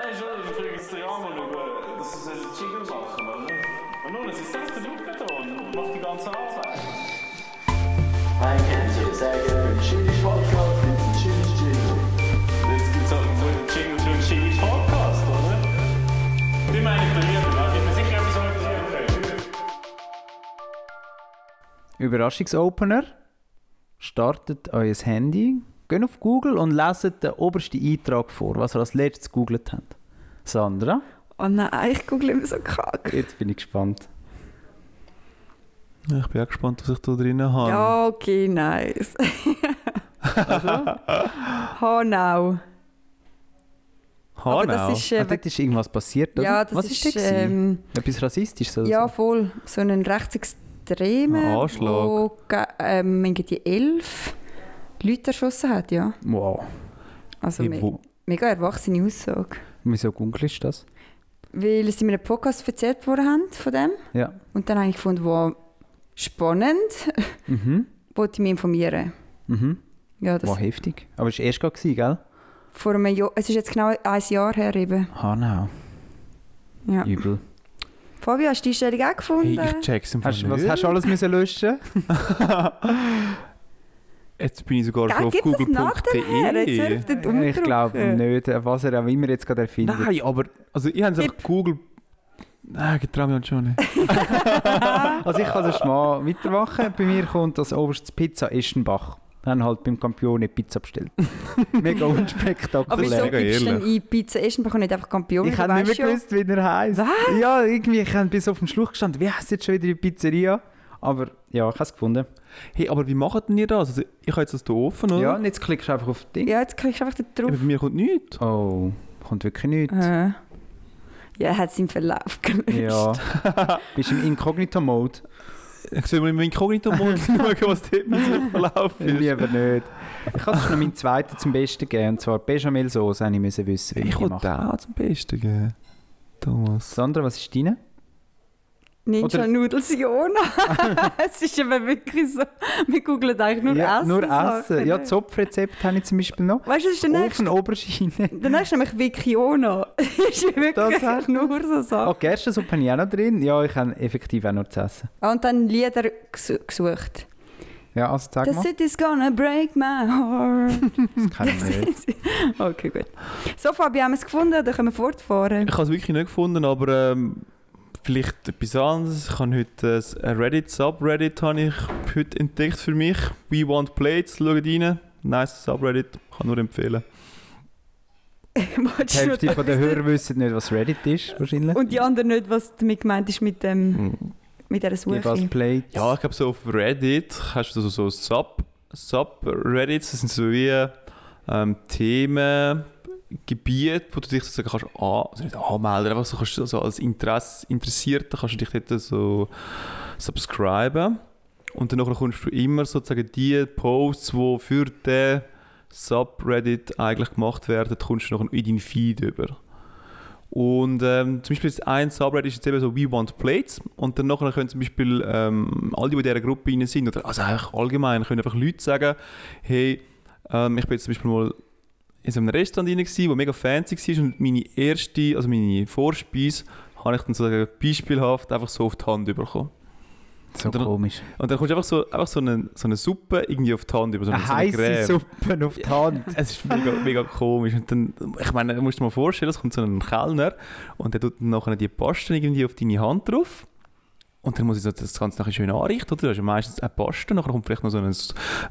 Nein, schon, ich frage jetzt den Ramon über, dass sie einen Jingle machen, oder? Und nun, es ist selbst der da und macht die ganze Arbeit. Ein Kennzeichen, sehr gerne für den Chili Podcast, gibt es einen Chili Jingle. Jetzt gibt es halt so einen Jingle für einen Jingle Podcast, oder? Die meine ich bei mir, da bin mir sicher, etwas organisieren können. Überraschungsopener. Startet euer Handy, geht auf Google und leset den obersten Eintrag vor, was ihr als letztes gegoogelt habt. Sandra, Oh nein, ich google immer so kacke. jetzt bin ich gespannt. Ich bin auch gespannt, was ich da drinnen habe. Ja, okay, nice. Hanau. Aber das Hanau. ist, äh, ah, dort ist irgendwas passiert, oder? ja, das was ist, ist das? ähm, Etwas Rassistisches? Oder ja so? voll, so ein rechtsextremer, Ein Anschlag. wo ähm, irgendwie elf Leute erschossen hat, ja. Wow. Also Hey, me mega erwachsene Aussage. Wieso googelst du das? Weil sie mir einen Podcast erzählt worden haben von dem. Ja. Und dann habe ich gefunden, wow, spannend, Mhm. wollte ich mich informieren. Mhm. Ja, das Wow, heftig. Aber es war erst gerade, gell? vor einem Jahr, es ist jetzt genau ein Jahr her eben. Hanau. Ja. Übel. Fabio, hast du die Stellung auch gefunden? Hey, ich check's im Fall Hast, was hast du alles müssen löschen? Jetzt bin ich sogar schon auf dem google.de. Äh, Ich glaube nicht, was er auch immer jetzt gerade erfindet. Nein, aber also ich habe es einfach Google. Nein, ich traue mich halt schon nicht. Also ich kann das mal weitermachen. Bei mir kommt als oberstes Pizza Eschenbach. Dann halt beim Campione Pizza bestellt. Mega Aber unspektakulär. wieso Mega gibst du denn ehrlich. in Pizza Eschenbach und nicht einfach Campione? Ich habe nicht mehr gewusst, wie er heisst. Was? Ja, irgendwie, ich habe bis auf den Schluch gestanden. Wie heißt jetzt schon wieder die Pizzeria? Aber ja, ich habe es gefunden. Hey, aber wie macht denn ihr das? Also, ich habe jetzt das hier offen, oder? Ja, und jetzt klickst du einfach auf das Ding. Ja, jetzt kriegst du einfach da Aber drauf. bei mir kommt nichts. Oh, kommt wirklich nichts. Äh. Ja, er hat es im Verlauf gelöscht. Ja. Bist im Inkognito-Mode? Ich soll mal in meinen Inkognito-Mode schauen, was dort mit sich verlaufen ist. Lieber nicht. Ich kann es noch meinen zweiten zum Besten geben. Und zwar Bechamel-Sauce. Ich müssen wissen, wie ich, Ich die wollte mache. den zum Besten geben. Thomas. Sandra, was ist deine? Ninja Oder- Noodles Jona. es ist eben wirklich so. Wir googeln eigentlich nur ja, Essen. Nur. Essen. Ja, Zopfrezept habe ich zum Beispiel noch. Weißt du, das ist der nächste. Oberschiene. Der nächste ist nämlich Vikiona. Das ist wirklich Tatsächlich? nur so Oh, Sachen. Gerstensuppe habe ich auch noch drin. Ja, ich habe effektiv auch noch zu essen. Ah, Und dann Lieder ges- gesucht. Ja, also sag The mal. city's gonna break my heart. Das kann ich nicht. okay, gut. So, Fabi, haben wir es gefunden? Dann können wir fortfahren. Ich habe es wirklich nicht gefunden, aber ähm, vielleicht etwas anderes. Ich habe heute ein Reddit-Subreddit habe ich heute entdeckt für mich. We Want Plates, schaut rein. Nice Subreddit, kann nur empfehlen. Die Hälfte von den Hörern wissen nicht, was Reddit ist, wahrscheinlich. Und die anderen nicht, was damit gemeint ist mit, dem, Hm. mit dieser was Suche. Ja, ich glaube so auf Reddit hast du so, so Sub, Subreddits, das sind so wie ähm, Themen, Gebiete, wo du dich sozusagen kannst an, also nicht anmelden, einfach so, kannst, du so als Interesse, Interessierter kannst du dich dort so subscriben und dann kommst du immer sozusagen die Posts, die für den Subreddit eigentlich gemacht werden, kommst du nachher in deinen Feed über. Und ähm, zum Beispiel ist ein Subreddit ist jetzt eben so We Want Plates und dann können zum Beispiel ähm, alle, die in dieser Gruppe sind, oder also eigentlich allgemein, können einfach Leute sagen, hey, ähm, ich bin jetzt zum Beispiel mal in so einem Restaurant rein gewesen, wo mega fancy war und meine erste, also meine Vorspeise, habe ich dann sozusagen beispielhaft einfach so auf die Hand bekommen. So Und dann- komisch. Und dann kommst du einfach so, einfach so, eine, so eine Suppe irgendwie auf die Hand über, so eine, Eine so Creme. Suppe auf die Hand. Es ist mega, mega komisch. Und dann, ich meine, du musst dir mal vorstellen, es kommt so ein Kellner und der tut dann nachher die Pasten irgendwie auf deine Hand drauf. Und dann muss ich so das Ganze nachher schön anrichten, oder? Da ist ja meistens eine Paste, nachher kommt vielleicht noch so ein,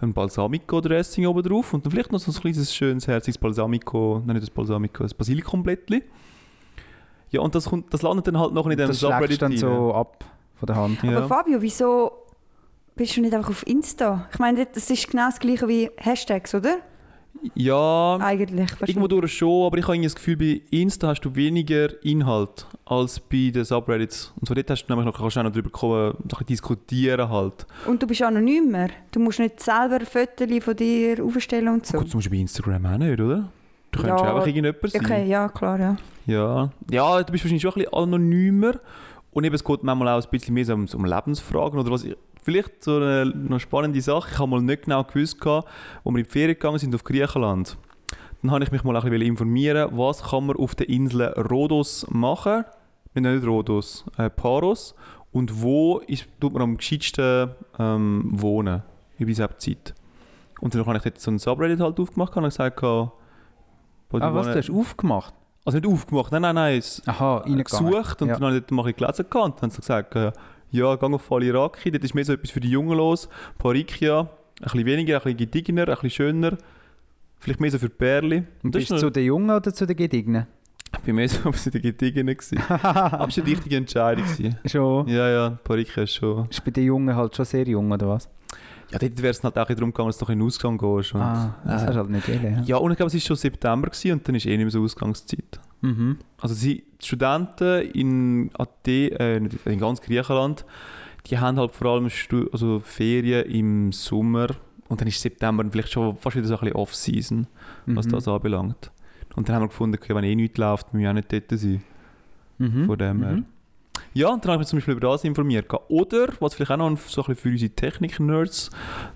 ein Balsamico-Dressing oben drauf und dann vielleicht noch so ein kleines, schönes, herziges Balsamico, nein, nicht das Balsamico, das Basilikumblättchen. Ja, und das, kommt, das landet dann halt noch in dem Das schlägst Subreddit dann rein. so ab von der Hand. Ja. Aber Fabio, wieso bist du nicht einfach auf Insta? Ich meine, das ist genau das gleiche wie Hashtags, oder? Ja, Eigentlich. Irgendwo durch schon, aber ich habe das Gefühl, bei Insta hast du weniger Inhalt als bei den Subreddits. Und so dort hast du nämlich noch, kannst du auch noch drüber kommen, bisschen diskutieren halt. Und du bist anonymer. Du musst nicht selber Fotos von dir aufstellen und so. Gut, das musst du bei Instagram auch nicht, oder? Du könntest Ja, einfach irgendjemand sein. Okay, ja, klar, ja. Ja. ja, du bist wahrscheinlich schon ein bisschen anonymer. Und eben, es geht manchmal auch ein bisschen mehr so um, um Lebensfragen oder was ich, Vielleicht so eine noch spannende Sache. Ich habe mal nicht genau gewusst, gehabt, wo wir in die Ferien gegangen sind auf Griechenland. Dann habe ich mich mal ein bisschen informieren, was kann man auf der Insel Rhodos machen. Wir nennen nicht Rhodos, äh, Paros. Und wo ist, tut man am gescheitsten ähm, wohnen über diese Zeit. Und dann habe ich dort so ein Subreddit halt aufgemacht und habe gesagt, die Ah, was, du hast aufgemacht? Also nicht aufgemacht, nein, nein, nein, es Aha, gesucht und ja. dann habe ich dort mal gelesen und dann haben sie gesagt, äh, ja, geh auf Faliraki, dort ist mehr so etwas für die Jungen los. Parikia, ein bisschen weniger, ein bisschen gediegener, ein bisschen schöner. Vielleicht mehr so für die Perli. Und bist du zu den Jungen oder zu den Gediegenen? ich bin mehr so bei den gewesen. Aber es war eine richtige Entscheidung. Schon. Ja, ja, Parikia ist schon... Ist bei den Jungen halt schon sehr jung, oder was? Ja, dort wäre es halt auch darum gegangen, dass du noch in den Ausgang gehst. Und, ah, das äh, hast du halt nicht wollen. Ja. ja, und ich glaube, es war schon September gewesen, und dann ist eh nicht mehr so Ausgangszeit. Mhm. Also sie, die Studenten in Athen, äh, in ganz Griechenland, die haben halt vor allem Stu also Ferien im Sommer und dann ist September vielleicht schon fast wieder so ein bisschen Off-Season, was Mhm. das anbelangt. Und dann haben wir gefunden, okay, wenn eh nichts läuft, müssen wir auch nicht dort sein. Mhm. Von dem her. Mhm. Ja, dann habe ich mich zum Beispiel über das informiert. Oder, was vielleicht auch noch so ein für unsere Technik-Nerds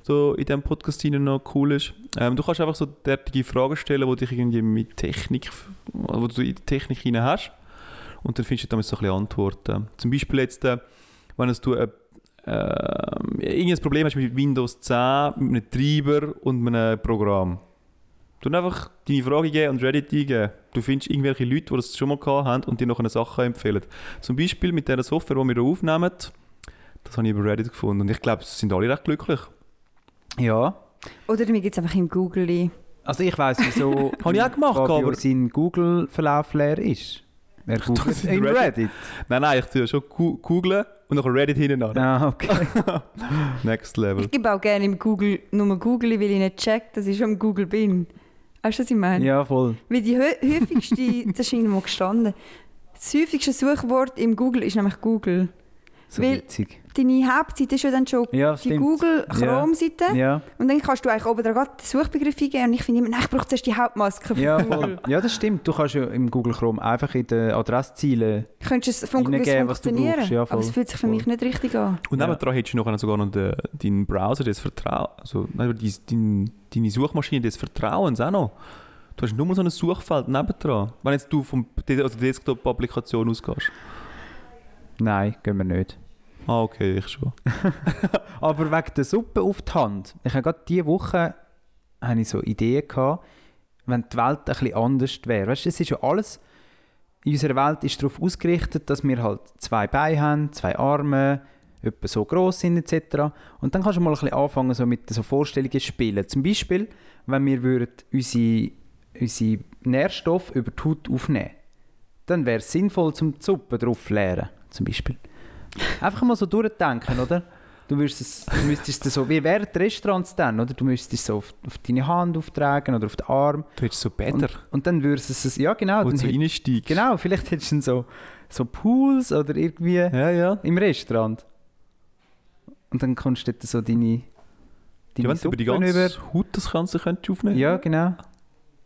so in diesem Podcast noch cool ist, ähm, du kannst einfach so derartige Fragen stellen, die dich irgendwie mit Technik, wo du in die Technik hinein hast. Und dann findest du damit so ein bisschen Antworten. Zum Beispiel jetzt, äh, wenn du äh, äh, irgendein Problem hast mit Windows 10, mit einem Treiber und einem Programm. Du einfach deine Frage geben und Reddit eingeben. Du findest irgendwelche Leute, die das schon mal gehabt haben und dir noch eine Sache empfehlen. Zum Beispiel mit dieser Software, die wir hier aufnehmen, das habe ich über Reddit gefunden. Und ich glaube, es sind alle recht glücklich. Ja. Oder mir gibt es einfach im Google. Also ich weiss, wieso Habe ich auch gemacht, Fabio aber- sein Google-Verlauf leer ist. Er googelt in Reddit. Reddit. Nein, nein, ich tue schon googlen und nachher Reddit hinten an. Ah, okay. Next Level. Ich gebe auch gerne im Google nur Google, weil ich nicht check, dass ich schon im Google bin. Weißt du, was ich meine? ja, voll. Weil die häufigste, das ist irgendwo gestanden, das häufigste Suchwort im Google ist nämlich Google. So Weil- witzig. Deine Hauptseite ist ja dann schon Ja, die stimmt. Google. Chrome-Seite. Ja, Und dann kannst du eigentlich oben dran den Suchbegriff eingeben. Und ich finde immer, nein, ich brauche zuerst die Hauptmaske von ja, Google. voll. ja, das stimmt. Du kannst ja im Google Chrome einfach in den Adresszielen Könntest du es fun Reingeben, was du funktionieren? brauchst, ja, aber es voll. fühlt sich für Voll. mich nicht richtig an. Und Ja. nebendran hättest du noch sogar noch den, deinen Browser des Vertrauens, also nein, dein, dein, deine Suchmaschine des Vertrauens auch noch. Du hast nur mal so ein Suchfeld nebendran. Wenn jetzt du vom also Desktop-Applikation ausgehst. Nein, gehen wir nicht. Ah, okay, ich schon. Aber wegen der Suppe auf die Hand. Ich habe gerade diese Woche habe ich so Ideen gehabt, wenn die Welt bisschen anders wäre. Weißt du, es ist ja alles, in unserer Welt ist darauf ausgerichtet, dass wir halt zwei Beine haben, zwei Arme, etwa so gross sind etc. Und dann kannst du mal ein bisschen anfangen so mit so Vorstellungen spielen. Zum Beispiel, wenn wir würden unsere, unsere Nährstoffe über die Haut aufnehmen dann wäre es sinnvoll, zum Suppe drauf zu leeren, zum Beispiel. Einfach mal so durchdenken, oder? Du, es, du müsstest es so, wie wären die Restaurants dann, oder? Du müsstest es so auf, auf deine Hand auftragen oder auf den Arm. Du hättest so Bäder, Und, und dann würdest du es, ja genau. wo Dann du reinsteigst. genau, vielleicht hättest du dann so, so Pools oder irgendwie Ja, ja. im Restaurant. Und dann kannst du dort so deine, deine ja wenn du über die Suppen ganze Haut das Ganze könntest aufnehmen Ja, genau.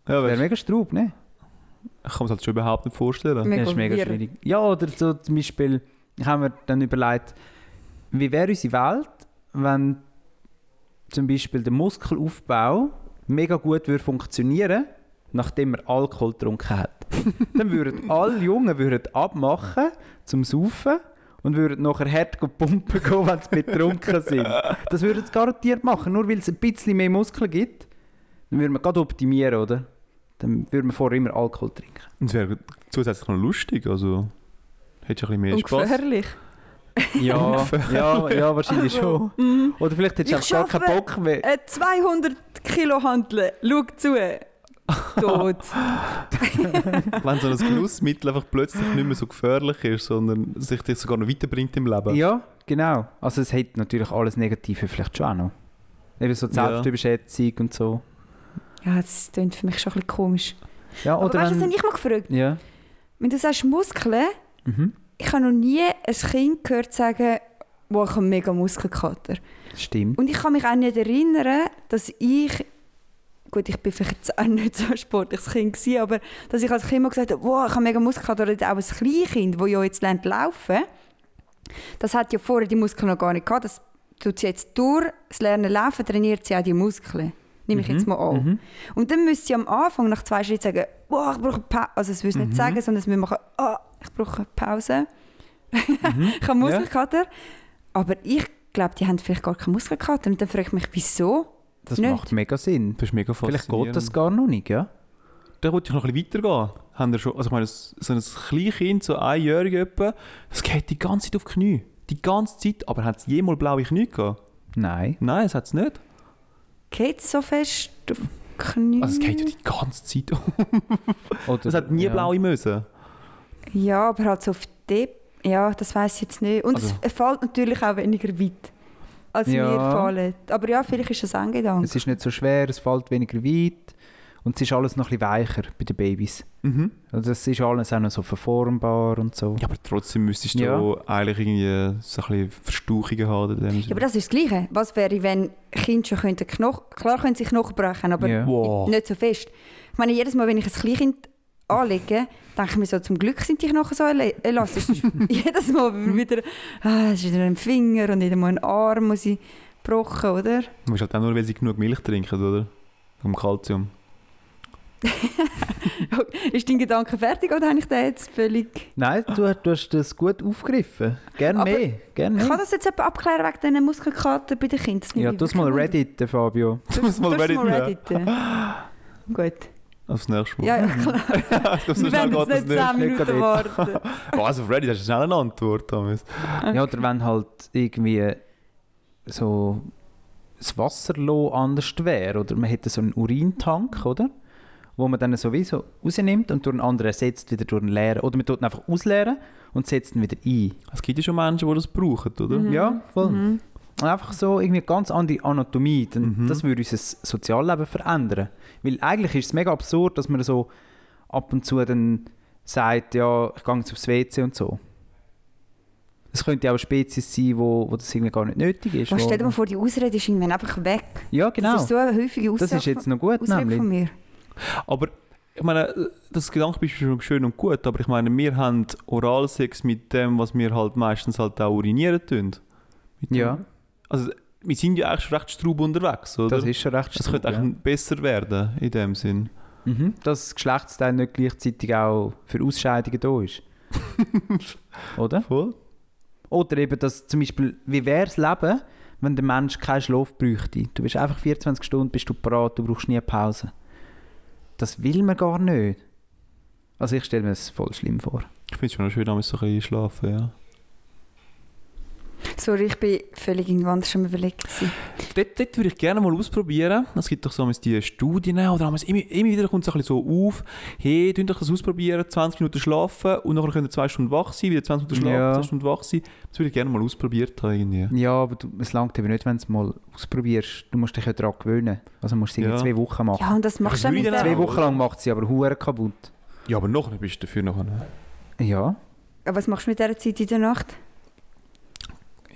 ja Wäre mega straub, ne? ich kann mir das halt schon überhaupt nicht vorstellen. Mega das ist mega schwierig. Ja, oder so zum Beispiel, ich habe mir dann überlegt, wie wäre unsere Welt, wenn zum Beispiel der Muskelaufbau mega gut würde funktionieren nachdem man Alkohol getrunken hat. dann würden alle Jungen würden abmachen zum Saufen und würden nachher hart pumpen gehen, wenn sie betrunken sind. Das würden sie garantiert machen, nur weil es ein bisschen mehr Muskeln gibt. Dann würde man gerade optimieren, oder? Dann würde man vorher immer Alkohol trinken. Und es wäre zusätzlich noch lustig, also hättest du ein bisschen mehr Spaß. gefährlich. Ja, ja, ja, wahrscheinlich schon. Mhm. Oder vielleicht hättest du auch gar keinen Bock mehr. Äh, 200 Kilo handeln. Schau zu. Tot. Wenn so ein Genussmittel einfach plötzlich nicht mehr so gefährlich ist, sondern sich dich sogar noch weiterbringt im Leben. Ja, genau. Also es hat natürlich alles Negative vielleicht schon auch noch. Eben so die Ja. Selbstüberschätzung und so. ja, das klingt für mich schon ein bisschen komisch. Ja, Aber oder weißt du, was habe ich mal gefragt? Ja. Wenn du sagst Muskeln, Mhm. ich habe noch nie ein Kind gehört sagen, wo ich einen mega Muskelkater. Stimmt. Und ich kann mich auch nicht erinnern, dass ich, gut, ich bin vielleicht jetzt auch nicht so ein sportliches Kind gewesen, aber dass ich als Kind mal gesagt habe, wow, ich habe mega Muskelkater, oder auch ein Kleinkind, das ja jetzt lernt laufen, das hat ja vorher die Muskeln noch gar nicht gehabt. Das tut sie jetzt durch das Lernen laufen, trainiert sie auch die Muskeln. Nehme ich jetzt mal an. Mhm. Und dann müsste ich am Anfang nach zwei Schritten sagen, boah, ich brauche Pause. Also es würde Mhm. nicht sagen, sondern es würde machen, ah, ich brauche eine Pause. Mhm. ich habe Muskelkater. Aber ich glaube, die haben vielleicht gar keinen Muskelkater. Und dann frage ich mich, wieso? Das Nicht. macht mega Sinn. Das ist mega Vielleicht geht das gar noch nicht, ja? Da wollte ich noch ein bisschen weitergehen. Haben wir schon, also ich meine, so ein Kleinkind, so einjährige etwa, das geht die ganze Zeit auf die Knie. Die ganze Zeit. Aber hat es jemals blaue Knie gehabt? Nein. Nein, das hat es nicht. Geht es so fest auf die Knie? Also es geht ja die ganze Zeit. Oder, Das hat nie ja. blaue müssen. Ja, aber halt so auf die... Ja, das weiß ich jetzt nicht. Und Also- es, es fällt natürlich auch weniger weit, als Ja. mir fallen. Aber ja, vielleicht ist das ein Gedanke. Es ist nicht so schwer, es fällt weniger weit und es ist alles noch ein bisschen weicher bei den Babys. Mhm. Also das ist alles auch noch so verformbar und so. Ja, aber trotzdem müsstest du Ja. eigentlich irgendwie so ein bisschen Verstauchungen haben. dem Ja, aber das ist das Gleiche. Was wäre, wenn Kinder schon könnten Knochen... Klar können sie Knochen brechen, aber Ja. Wow. nicht so fest. Ich meine, jedes Mal, wenn ich ein Kleinkind anlege, denke ich mir so, zum Glück sind die Knochen so elastisch. Jedes Mal wieder, ah, es ist wieder ein Finger und wieder mal ein Arm muss ich gebrochen, oder? Du musst halt auch nur, weil sie genug Milch trinken, oder? Vom Kalzium. Ist dein Gedanke fertig oder habe ich den jetzt völlig... Nein, du, du hast das gut aufgegriffen. Gerne mehr. Kann mehr. das jetzt jemand abklären wegen diesen Muskelkater bei den Kindern? Ja, tu mal Reddit, Fabio. Musst mal wunder. Reddit Tu es mal. Redditen. Gut. Aufs nächste Mal. Ja, ja, klar. ich glaube, so Wir schnell werden geht jetzt das nicht nicht. 10 nicht Minuten gerade warten. Oh, also auf Reddit hast du schnell eine Antwort. Thomas. Ja, oder wenn halt irgendwie so das Wasserlo anders wäre, oder man hätte so einen Urintank, oder? Wo man dann sowieso rausnimmt und durch einen anderen ersetzt, wieder durch einen leeren. Oder man tut ihn einfach ausleeren und setzt ihn wieder ein. Es gibt ja schon Menschen, die das brauchen, oder? Mhm. Ja, voll. Einfach so irgendwie eine ganz andere Anatomie. Dann, Mhm. Das würde unser Sozialleben verändern. Weil eigentlich ist es mega absurd, dass man so ab und zu dann sagt, ja, ich gehe jetzt aufs WC und so. Es könnte auch eine Spezies sein, wo, wo das irgendwie gar nicht nötig ist. Was stell dir mal vor, die Ausrede ist irgendwann einfach weg. ja, genau. Das ist so eine häufige Aussage, Das ist jetzt noch gut, Ausrede nämlich. von mir. Aber ich meine, das Gedankenbeispiel ist schon schön und gut, aber ich meine, wir haben Oralsex mit dem, was wir halt meistens halt auch urinieren tun. Mit dem- Ja, Also wir sind ja eigentlich schon recht straub unterwegs, oder? das ist schon recht das könnte straub, eigentlich besser werden, in dem Sinn. ja. mhm. Dass das Geschlechtsteil nicht gleichzeitig auch für Ausscheidungen da ist. Oder? Voll. Oder eben, dass zum Beispiel, wie wäre das Leben, wenn der Mensch keinen Schlaf bräuchte? Du bist einfach 24 Stunden, bist du parat, du brauchst nie eine Pause. Das will man gar nicht. Also ich stelle mir das voll schlimm vor. Ich finde es schon schön, damals so ein bisschen schlafen, ja. Sorry, ich bin völlig irgendwann schon überlegt. Dort, dort würde ich gerne mal ausprobieren. Es gibt doch so einmal die Studien, oder immer, immer wieder kommt es ein bisschen so auf, hey, tun doch das ausprobieren, 20 Minuten schlafen und nachher können ihr 2 Stunden wach sein, wieder 20 Minuten schlafen, Ja. 2 Stunden wach sein. Das würde ich gerne mal ausprobiert haben. Irgendwie. Ja, aber du, es langt eben nicht, wenn du es mal ausprobierst. Du musst dich ja daran gewöhnen. Also musst du es Ja. zwei Wochen machen. Ja, und das machst du Ja, wieder Zwei auch. Wochen lang macht sie aber Huren kaputt. Ja, aber nachher bist du dafür nachher. Ja. Aber Was machst du mit dieser Zeit in der Nacht?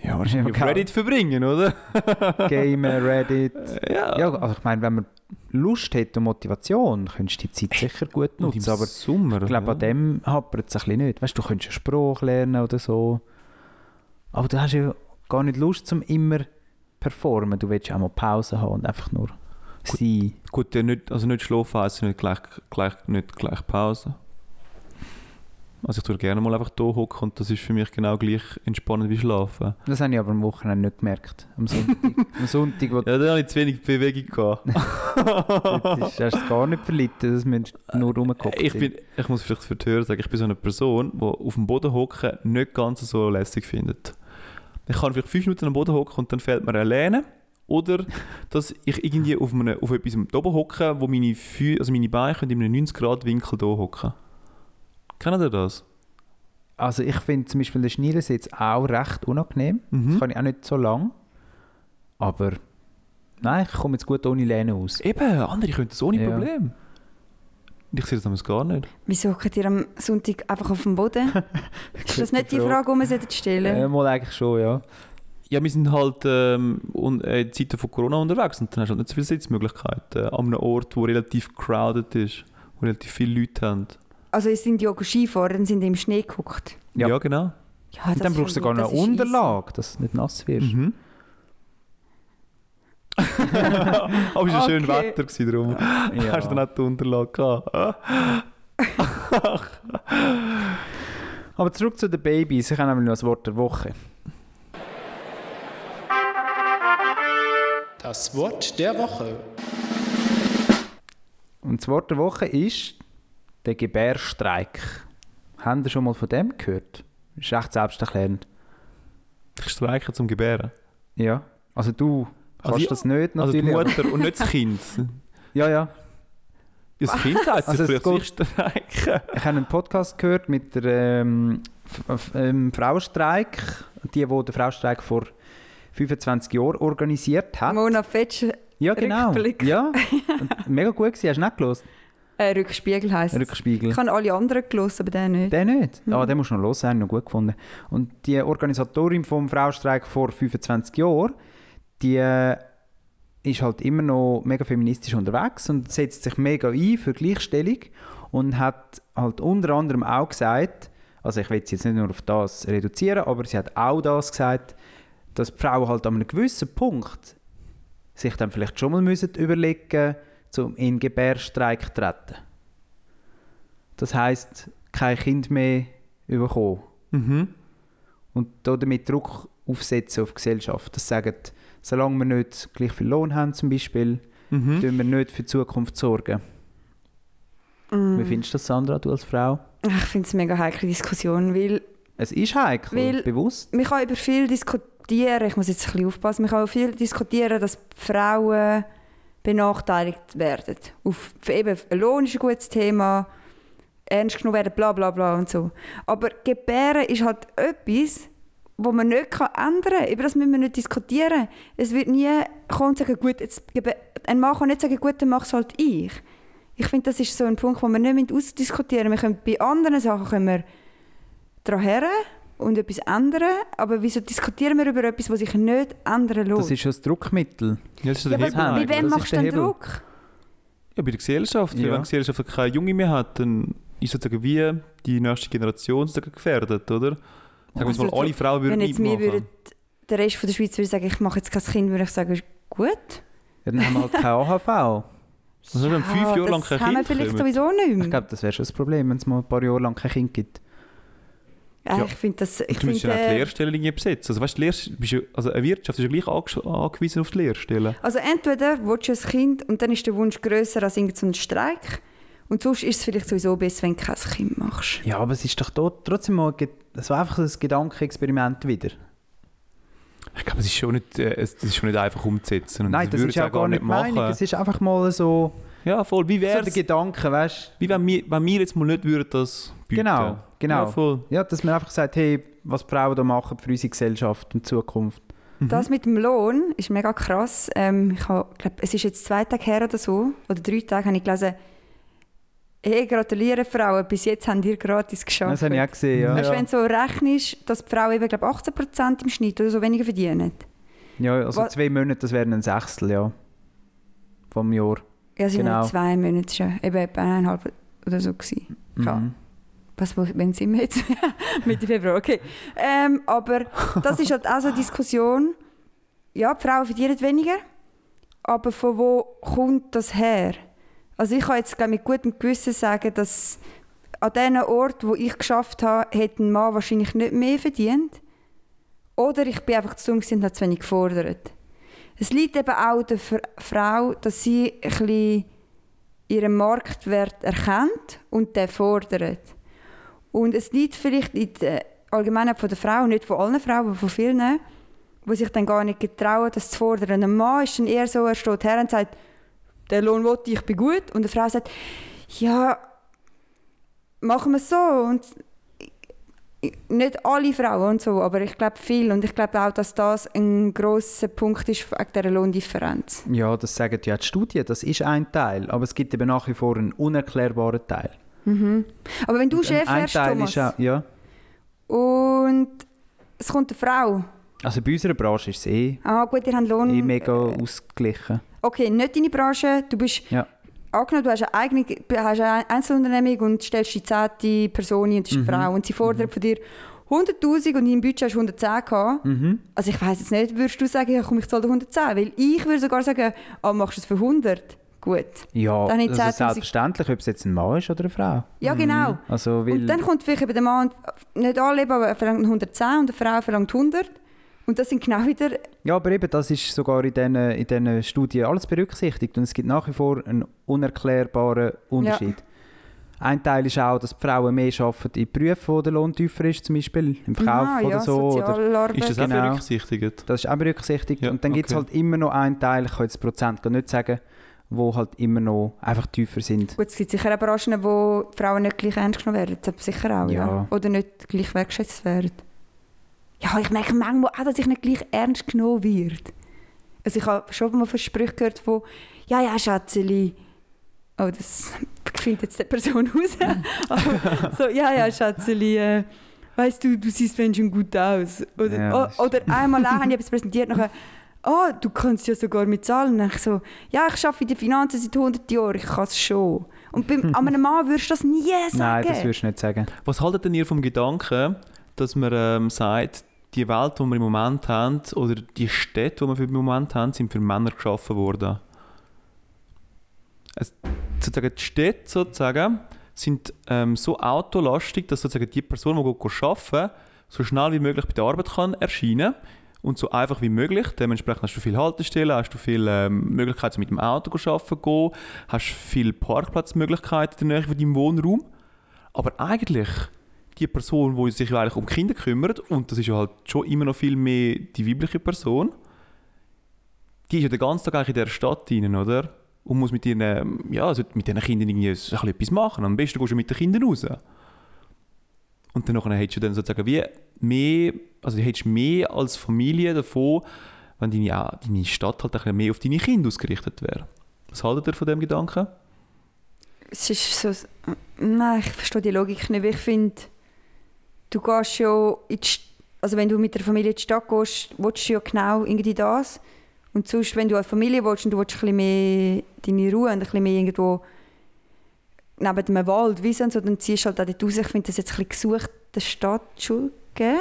Ja, wahrscheinlich auf Reddit verbringen, oder? Gamen, Reddit. Ja. Ja, also ich meine, wenn man Lust hat und Motivation, könntest du die Zeit sicher gut Und im nutzen. Aber Sommer. Ich glaube, ja. an dem hapert es ein bisschen nicht. Weißt du, du könntest einen Spruch lernen oder so. Aber du hast ja gar nicht Lust, zum immer performen. Du willst auch mal Pause haben und einfach nur sein. Gut, ja, nicht, also nicht schlafen heisst nicht gleich, gleich, nicht gleich Pause. Also ich tue gerne mal einfach hier hocken und das ist für mich genau gleich entspannend wie schlafen. Das habe ich aber am Wochenende nicht gemerkt. Am Sonntag, am Sonntag Ja, da habe ich zu wenig Bewegung gehabt. du bist, hast du gar nicht verlitten, dass wir nur rumgeguckt ich, bin, ich muss vielleicht für die Hörer sagen, ich bin so eine Person, die auf dem Boden hocken nicht ganz so lässig findet. Ich kann vielleicht fünf Minuten am Boden hocken und dann fällt mir alleine. Oder dass ich irgendwie auf, einem, auf etwas oben hocke, wo meine, Fü also meine Beine können in einem 90-Grad-Winkel hier hocken. Kennt ihr das? Also ich finde zum Beispiel den Schneidersitz auch recht unangenehm. Das Mhm. kann ich auch nicht so lang. Aber nein, ich komme jetzt gut ohne Lehne aus. Eben, andere können das ohne Ja. Problem. Ich sehe das damals gar nicht. Wieso hockt ihr am Sonntag einfach auf dem Boden? ist das nicht die Frage, die sollten stellen Äh, mal eigentlich schon, ja. Ja, wir sind halt ähm, äh, in Zeiten von Corona unterwegs und dann hast du halt nicht so viele Sitzmöglichkeiten an einem Ort, wo relativ crowded ist, wo relativ viele Leute haben. Also, es sind ja Skifahren, dann sind im Schnee geguckt. Ja. Ja, genau. Ja, Und dann brauchst du sogar das eine. Unterlage, dass du nicht nass wirst. Mhm. Aber es war schön Okay. Wetter, gewesen, darum Ja. hast du dann auch die Unterlage gehabt. Aber zurück zu den Babys. Ich habe nämlich noch das Wort der Woche. Das Wort der Woche. Und das Wort der Woche ist der Gebärstreik. Haben ihr schon mal von dem gehört? Ist echt selbsterklärend. Ich streike zum Gebären. Ja. Also du Also kannst ja, das nicht Also die natürlich. Mutter und nicht das Kind. ja, ja. Das Kind sagt Also früher geht- sich streiken. Ich habe einen Podcast gehört mit der ähm, ähm, Frauenstreik. Die, die den Frauenstreik vor 25 Jahren organisiert hat. Mona Fetsch, Ja, genau. Rückblick. Ja. Mega gut gewesen. Hast du nicht gelesen? Äh, Rückspiegel heisst es. Rückspiegel. Ich habe alle anderen gelesen, aber den nicht. Den nicht? Mhm. Ah, den musst du noch hören, habe ich noch gut gefunden. Und die Organisatorin vom Frauenstreik vor 25 Jahren, die äh, ist halt immer noch mega feministisch unterwegs und setzt sich mega ein für Gleichstellung und hat halt unter anderem auch gesagt, also ich will es jetzt nicht nur auf das reduzieren, aber sie hat auch das gesagt, dass die Frauen halt an einem gewissen Punkt sich dann vielleicht schon mal müssen überlegen zum in Gebärstreik zu treten. Das heißt kein Kind mehr bekommen Mhm. und damit Druck aufsetzen auf die Gesellschaft. Das sagen, solange wir nicht gleich viel Lohn haben zum Beispiel, Mhm. tun wir nicht für die Zukunft sorgen. Mm. Wie findest du das, Sandra, du als Frau? Ich finde es eine mega heikle Diskussion, weil Es ist heikel, Weil- bewusst. man kann über viel diskutieren, ich muss jetzt ein bisschen aufpassen, man kann über viel diskutieren, dass Frauen benachteiligt werden. Auf, eben, Lohn ist ein gutes Thema, ernst genommen werden, bla bla bla und so. Aber Gebären ist halt etwas, wo man nicht ändern kann. Über das müssen wir nicht diskutieren. Es wird nie kommen und sagen, gut, jetzt, ein Mann kann nicht sagen, gut, dann mach es halt ich. Ich finde, das ist so ein Punkt, wo wir nicht ausdiskutieren müssen. Wir können, bei anderen Sachen können wir daran und etwas ändern, aber wieso diskutieren wir über etwas, was sich nicht ändern lässt? Das ist schon das Druckmittel. Ja, das ist ja, der Hebel bei wem Das machst du denn Hebel. Druck? Ja, bei der Gesellschaft. Ja. Wenn die Gesellschaft keine Junge mehr hat, dann ist sozusagen wie die nächste Generation sozusagen gefährdet, oder? Sagen wir Also, mal, alle Frauen würden Wenn jetzt mir mitmachen. würde, der Rest von der Schweiz würde sagen, ich mache jetzt kein Kind, würde ich sagen, gut. Ja, dann haben wir halt keine AHV. Also wenn fünf Jahre lang kein Das haben wir Kind vielleicht kommen. sowieso nicht mehr. Ich glaube, das wäre schon das Problem, wenn es mal ein paar Jahre lang kein Kind gibt. Ja, Ja. Ich finde das... Ich du musst ja auch die äh, Lehrstellen irgendwie besetzen. Also, weißt, du, Lehr bist ja, also eine Wirtschaft ist ja gleich angewiesen auf die Lehrstellen. also entweder willst du ein Kind und dann ist der Wunsch grösser als irgendein Streik und sonst ist es vielleicht sowieso besser, wenn du kein Kind machst. Ja, aber es ist doch dort trotzdem mal so einfach ein Gedankenexperiment wieder. Ich glaube, es ist schon nicht, äh, es ist schon nicht einfach umzusetzen. Und Nein, das würde ist auch gar nicht machen. Meinung. Es ist einfach mal so, Ja, voll. Wie so der wäre Gedanke, weißt Wie wenn wir, wenn wir jetzt mal nicht würden das bieten. Genau, genau. Ja, voll. Ja, dass man einfach sagt, hey, was die Frauen da machen für unsere Gesellschaft und Zukunft. Mhm. Das mit dem Lohn ist mega krass. Ähm, ich habe, glaub, es ist jetzt zwei Tage her oder so, oder drei Tage, habe ich gelesen, hey, gratuliere Frauen, bis jetzt haben ihr gratis geschafft. Das habe ich auch gesehen, ja. Weißt, du, wenn du so rechnest, dass die Frauen eben, glaub, 18% im Schnitt oder so weniger verdienen. Ja, also Was- zwei Monate, das wären ein Sechstel, ja. Vom Jahr. Ja, es waren Genau. genau. zwei Monate, ja eben etwa eineinhalb oder so. Gewesen. Mhm. Was, wo, wenn sind wir jetzt? Mitte Februar, okay. Ähm, aber das ist halt auch so eine Diskussion. Ja, die Frauen verdienen weniger, aber von wo kommt das her? Also ich kann jetzt glaub, mit gutem Gewissen sagen, dass an den Ort, wo ich geschafft habe, hätte ein Mann wahrscheinlich nicht mehr verdient. Oder ich bin einfach zu dumm und habe zu wenig gefordert. Es liegt eben auch der Fr- Frau, dass sie ein ihren Marktwert erkennt und den fordert. Und es liegt vielleicht in der Allgemeinheit von der Frau, nicht von allen Frauen, aber von vielen, die sich dann gar nicht getrauen, das zu fordern. Ein Mann ist dann eher so, er steht her und sagt, der Lohn will ich, ich bin gut. Und eine Frau sagt, ja, machen wir es so. Und nicht alle Frauen und so, aber ich glaube viel. Und ich glaube auch, dass das ein grosser Punkt ist wegen dieser Lohndifferenz. Ja, das sagen ja die Studien, das ist ein Teil. Aber es gibt eben nach wie vor einen unerklärbaren Teil. Aber wenn du Und Chef ein wärst, Teil Thomas, ist auch, ja. und es kommt eine Frau, Also bei unserer Branche ist es eh, ah gut, ihr habt Lohn... eh mega ausgeglichen. Okay, nicht deine Branche, du bist... Ja. Angenommen, du hast eine eigene du hast eine Einzelunternehmung und stellst die zehnte Person und das ist Mhm. eine Frau und sie fordert von dir 100'000 und dein Budget hast 110 gehabt. Mhm. Also ich weiss jetzt nicht, würdest du sagen, ja komm, ich zahle dir 110? Weil ich würde sogar sagen, ah, machst du es für 100? Gut. Ja, Dann also 10'000 selbstverständlich, ob es jetzt ein Mann ist oder eine Frau. Ja, genau. Also, weil, Und dann kommt vielleicht eben der Mann, nicht alle, aber er verlangt 110 und eine Frau verlangt 100. Und das sind genau wieder... ja, aber eben, das ist sogar in diesen in diesen Studien alles berücksichtigt und es gibt nach wie vor einen unerklärbaren Unterschied. Ein Teil ist auch, dass die Frauen mehr arbeiten in Berufen, wo der Lohn tiefer ist, zum Beispiel im Verkauf Ah, oder ja, so. Oder. Ist das auch Genau. berücksichtigt? das ist auch berücksichtigt. Ja, und dann gibt es okay. halt immer noch einen Teil, ich kann jetzt das Prozent gar nicht sagen, wo halt immer noch einfach tiefer sind. Gut, es gibt sicher auch Branchen, wo die Frauen nicht gleich ernst genommen werden. Das sicher auch, ja. Ja. Oder nicht gleich wertschätzt werden. Ja, ich merke manchmal auch, dass ich nicht gleich ernst genommen werde. Also ich habe schon mal von Sprüchen gehört von «Ja, ja, Schätzeli». Oh, das findet jetzt die Person raus. Aber so «Ja, ja, Schätzeli, äh, weißt du, du siehst wenn schon gut aus». Oder, Ja, oh, oder einmal auch habe ich etwas präsentiert, nachher «Oh, du kannst ja sogar mit Zahlen». Und ich so «Ja, ich arbeite in den Finanzen seit 100 Jahren, ich kann es schon». Und beim, an einem Mann würdest du das nie sagen. Nein, das würdest du nicht sagen. Was haltet denn ihr vom Gedanken, dass man ähm, sagt, die Welt, die wir im Moment haben, oder die Städte, die wir im Moment haben, sind für Männer geschaffen worden? Es, sozusagen die Städte sozusagen, sind ähm, so autolastig, dass sozusagen die Person, die arbeiten so schnell wie möglich bei der Arbeit kann erscheinen und so einfach wie möglich. Dementsprechend hast du viele Haltestellen, hast du viele ähm, Möglichkeiten, mit dem Auto zu arbeiten gehen, hast viele Parkplatzmöglichkeiten in der Nähe von deinem Wohnraum. Aber eigentlich die Person, die sich eigentlich um Kinder kümmert, und das ist ja halt schon immer noch viel mehr die weibliche Person, die ist ja den ganzen Tag eigentlich in dieser Stadt rein, oder? Und muss mit ihren, ähm, ja, also mit ihren Kindern irgendwie etwas machen. Am besten gehst du mit den Kindern raus. Und dann hättest du dann sozusagen wie mehr, also du mehr als Familie davon, wenn deine, deine Stadt halt ein mehr auf deine Kinder ausgerichtet wäre. Was haltet ihr von dem Gedanken? Es ist so... Nein, ich verstehe die Logik nicht. Ich finde, du gehst ja in die Also wenn du mit der Familie in die Stadt gehst, willst du ja genau irgendwie das. Und sonst, wenn du eine Familie willst und du willst ein bisschen mehr deine Ruhe und ein bisschen mehr irgendwo neben dem Wald, wie so, dann ziehst du halt auch dort raus. Ich finde das jetzt ein bisschen gesucht, der Stadt Schuld geben.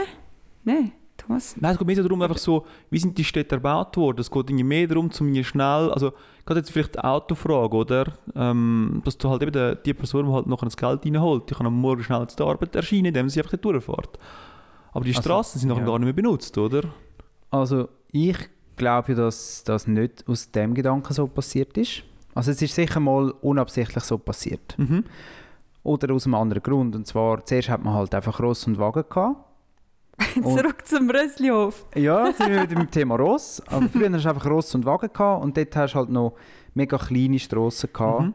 Nein, Thomas? Nein, es geht mehr so darum, einfach so, wie sind die Städte erbaut worden? Es geht irgendwie mehr darum, um schnell, also gerade jetzt vielleicht die Autofrage, oder? Ähm, dass du halt eben die, die Person, die halt noch das Geld reinholt, die kann am Morgen schnell zur Arbeit erscheinen, indem sie einfach dort durchfährt. Aber die Also, Straßen sind nachher ja. gar nicht mehr benutzt, oder? Also ich glaube ja, dass das nicht aus dem Gedanken so passiert ist. Also es ist sicher mal unabsichtlich so passiert. Mhm. Oder aus einem anderen Grund. Und zwar, zuerst hat man halt einfach Ross und Wagen gehabt. Zurück zum Rösslihof. Ja, sind wir wieder mit dem Thema Ross. Aber früher hast du einfach Ross und Wagen gehabt und dort hast du halt noch mega kleine Strassen gehabt. Mhm.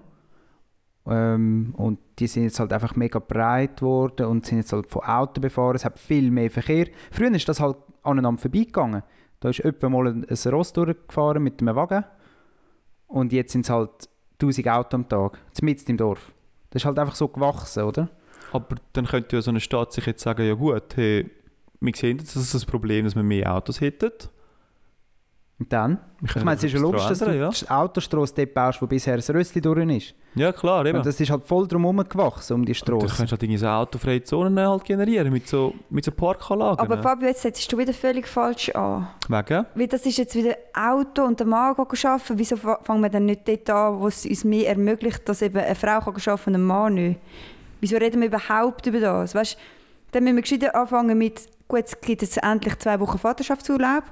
Ähm, und die sind jetzt halt einfach mega breit geworden und sind jetzt halt von Autos befahren. Es hat viel mehr Verkehr. Früher ist das halt aneinander vorbeigegangen. Da ist etwa mal ein, ein Ross durchgefahren mit einem Wagen. Und jetzt sind es halt 1000 Autos am Tag, mitten im Dorf. Das ist halt einfach so gewachsen, oder? Aber dann könnte ja so eine Stadt sich jetzt sagen, ja gut, hey, wir sehen jetzt, das ist das Problem, dass wir mehr Autos hätten. Und dann? Ich können meine, es ist ja logisch, dass du die Autostrasse dort baust, wo bisher ein Rössli durch ist. ja. ja, klar, eben. Und das ist halt voll drum gewachsen, um die dann Strasse. kannst du halt irgendwie so autofreie Zonen halt generieren, mit so, mit so Parkanlagen. Aber Fabio, jetzt setzt du wieder völlig falsch an. Wegen? Weil das ist jetzt wieder Auto und der Mann kann arbeiten. Wieso fa- fangen wir dann nicht dort an, wo es uns mehr ermöglicht, dass eben eine Frau kann arbeiten und ein Mann nicht? Wieso reden wir überhaupt über das? Weißt, dann müssen wir gescheiter anfangen mit, gut, es gibt jetzt endlich zwei Wochen Vaterschaftsurlaub.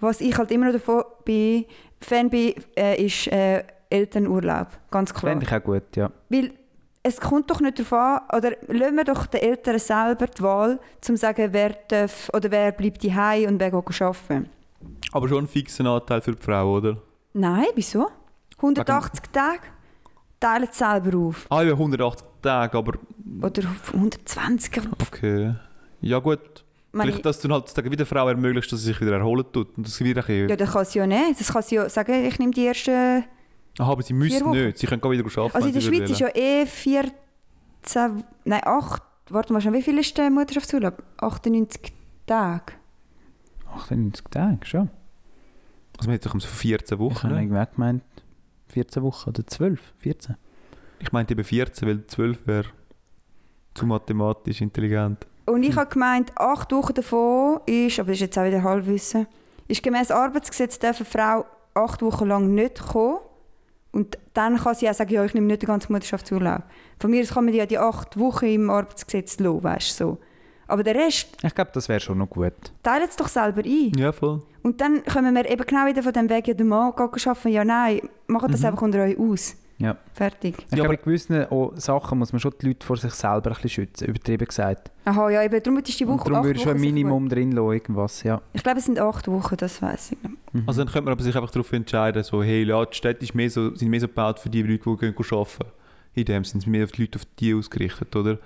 Was ich halt immer noch davon bin, Fan bin, äh, ist äh, Elternurlaub. Ganz klar. Fände ich auch gut, ja. Weil es kommt doch nicht darauf an, oder lassen wir doch den Eltern selber die Wahl, um zu sagen, wer darf oder wer bleibt daheim und wer geht arbeiten. Aber schon ein fixer Anteil für die Frau, oder? Nein, wieso? 180 Tage? Teilen es selber auf. Ah, ja, 180 Tage, aber Oder 120. okay. Ja gut, Vielleicht, dass du halt sozusagen wieder der Frau ermöglicht, dass sie sich wieder erholen tut und sie wieder ja, das kann sie ja nicht. Das kann sie ja sagen, ich nehme die ersten... Aha, aber sie müssen nicht, sie können gar wieder arbeiten, Also in der Schweiz ist ja eh 14... Nein, 8... Warte mal, schon, wie viel ist der Mutterschaftsurlaub? 98 Tage. 98 Tage, schon. Also man hat doch um so 14 Ich Wochen, habe ne? irgendwie gemeint, 14 Wochen oder 12, 14. Ich meinte eben 14, weil 12 wäre zu mathematisch intelligent. Und ich habe gemeint, acht Wochen davon ist, aber das ist jetzt auch wieder Halbwissen, ist gemäß Arbeitsgesetz darf eine Frau acht Wochen lang nicht kommen. Und dann kann sie auch sagen, ja, ich nehme nicht den ganzen Mutterschaftsurlaub. Von mir aus kann man ja die acht Wochen im Arbeitsgesetz lassen, weißt du, so. Aber der Rest, Ich glaube, das wäre schon noch gut. teilt es doch selber ein. Ja, voll. Und dann kommen wir eben genau wieder von dem Weg, ja, der Mann geht arbeiten, ja, nein, macht das einfach unter euch aus. Ja. Fertig. Ich Ja, glaube, aber- in gewissen oh, Sachen muss man schon die Leute vor sich selber ein bisschen schützen, übertrieben gesagt. Aha, ja, eben, darum ist die Und Woche darum acht würde ich schon ein Minimum drin lassen, irgendwas, ja. Ich glaube, es sind acht Wochen, das weiß ich nicht. Also dann könnte man aber sich einfach darauf entscheiden, so, hey, ja, die Städte ist mehr so, sind mehr so gebaut für die Leute, die gehen arbeiten. In dem sind mehr auf die Leute auf die ausgerichtet, oder?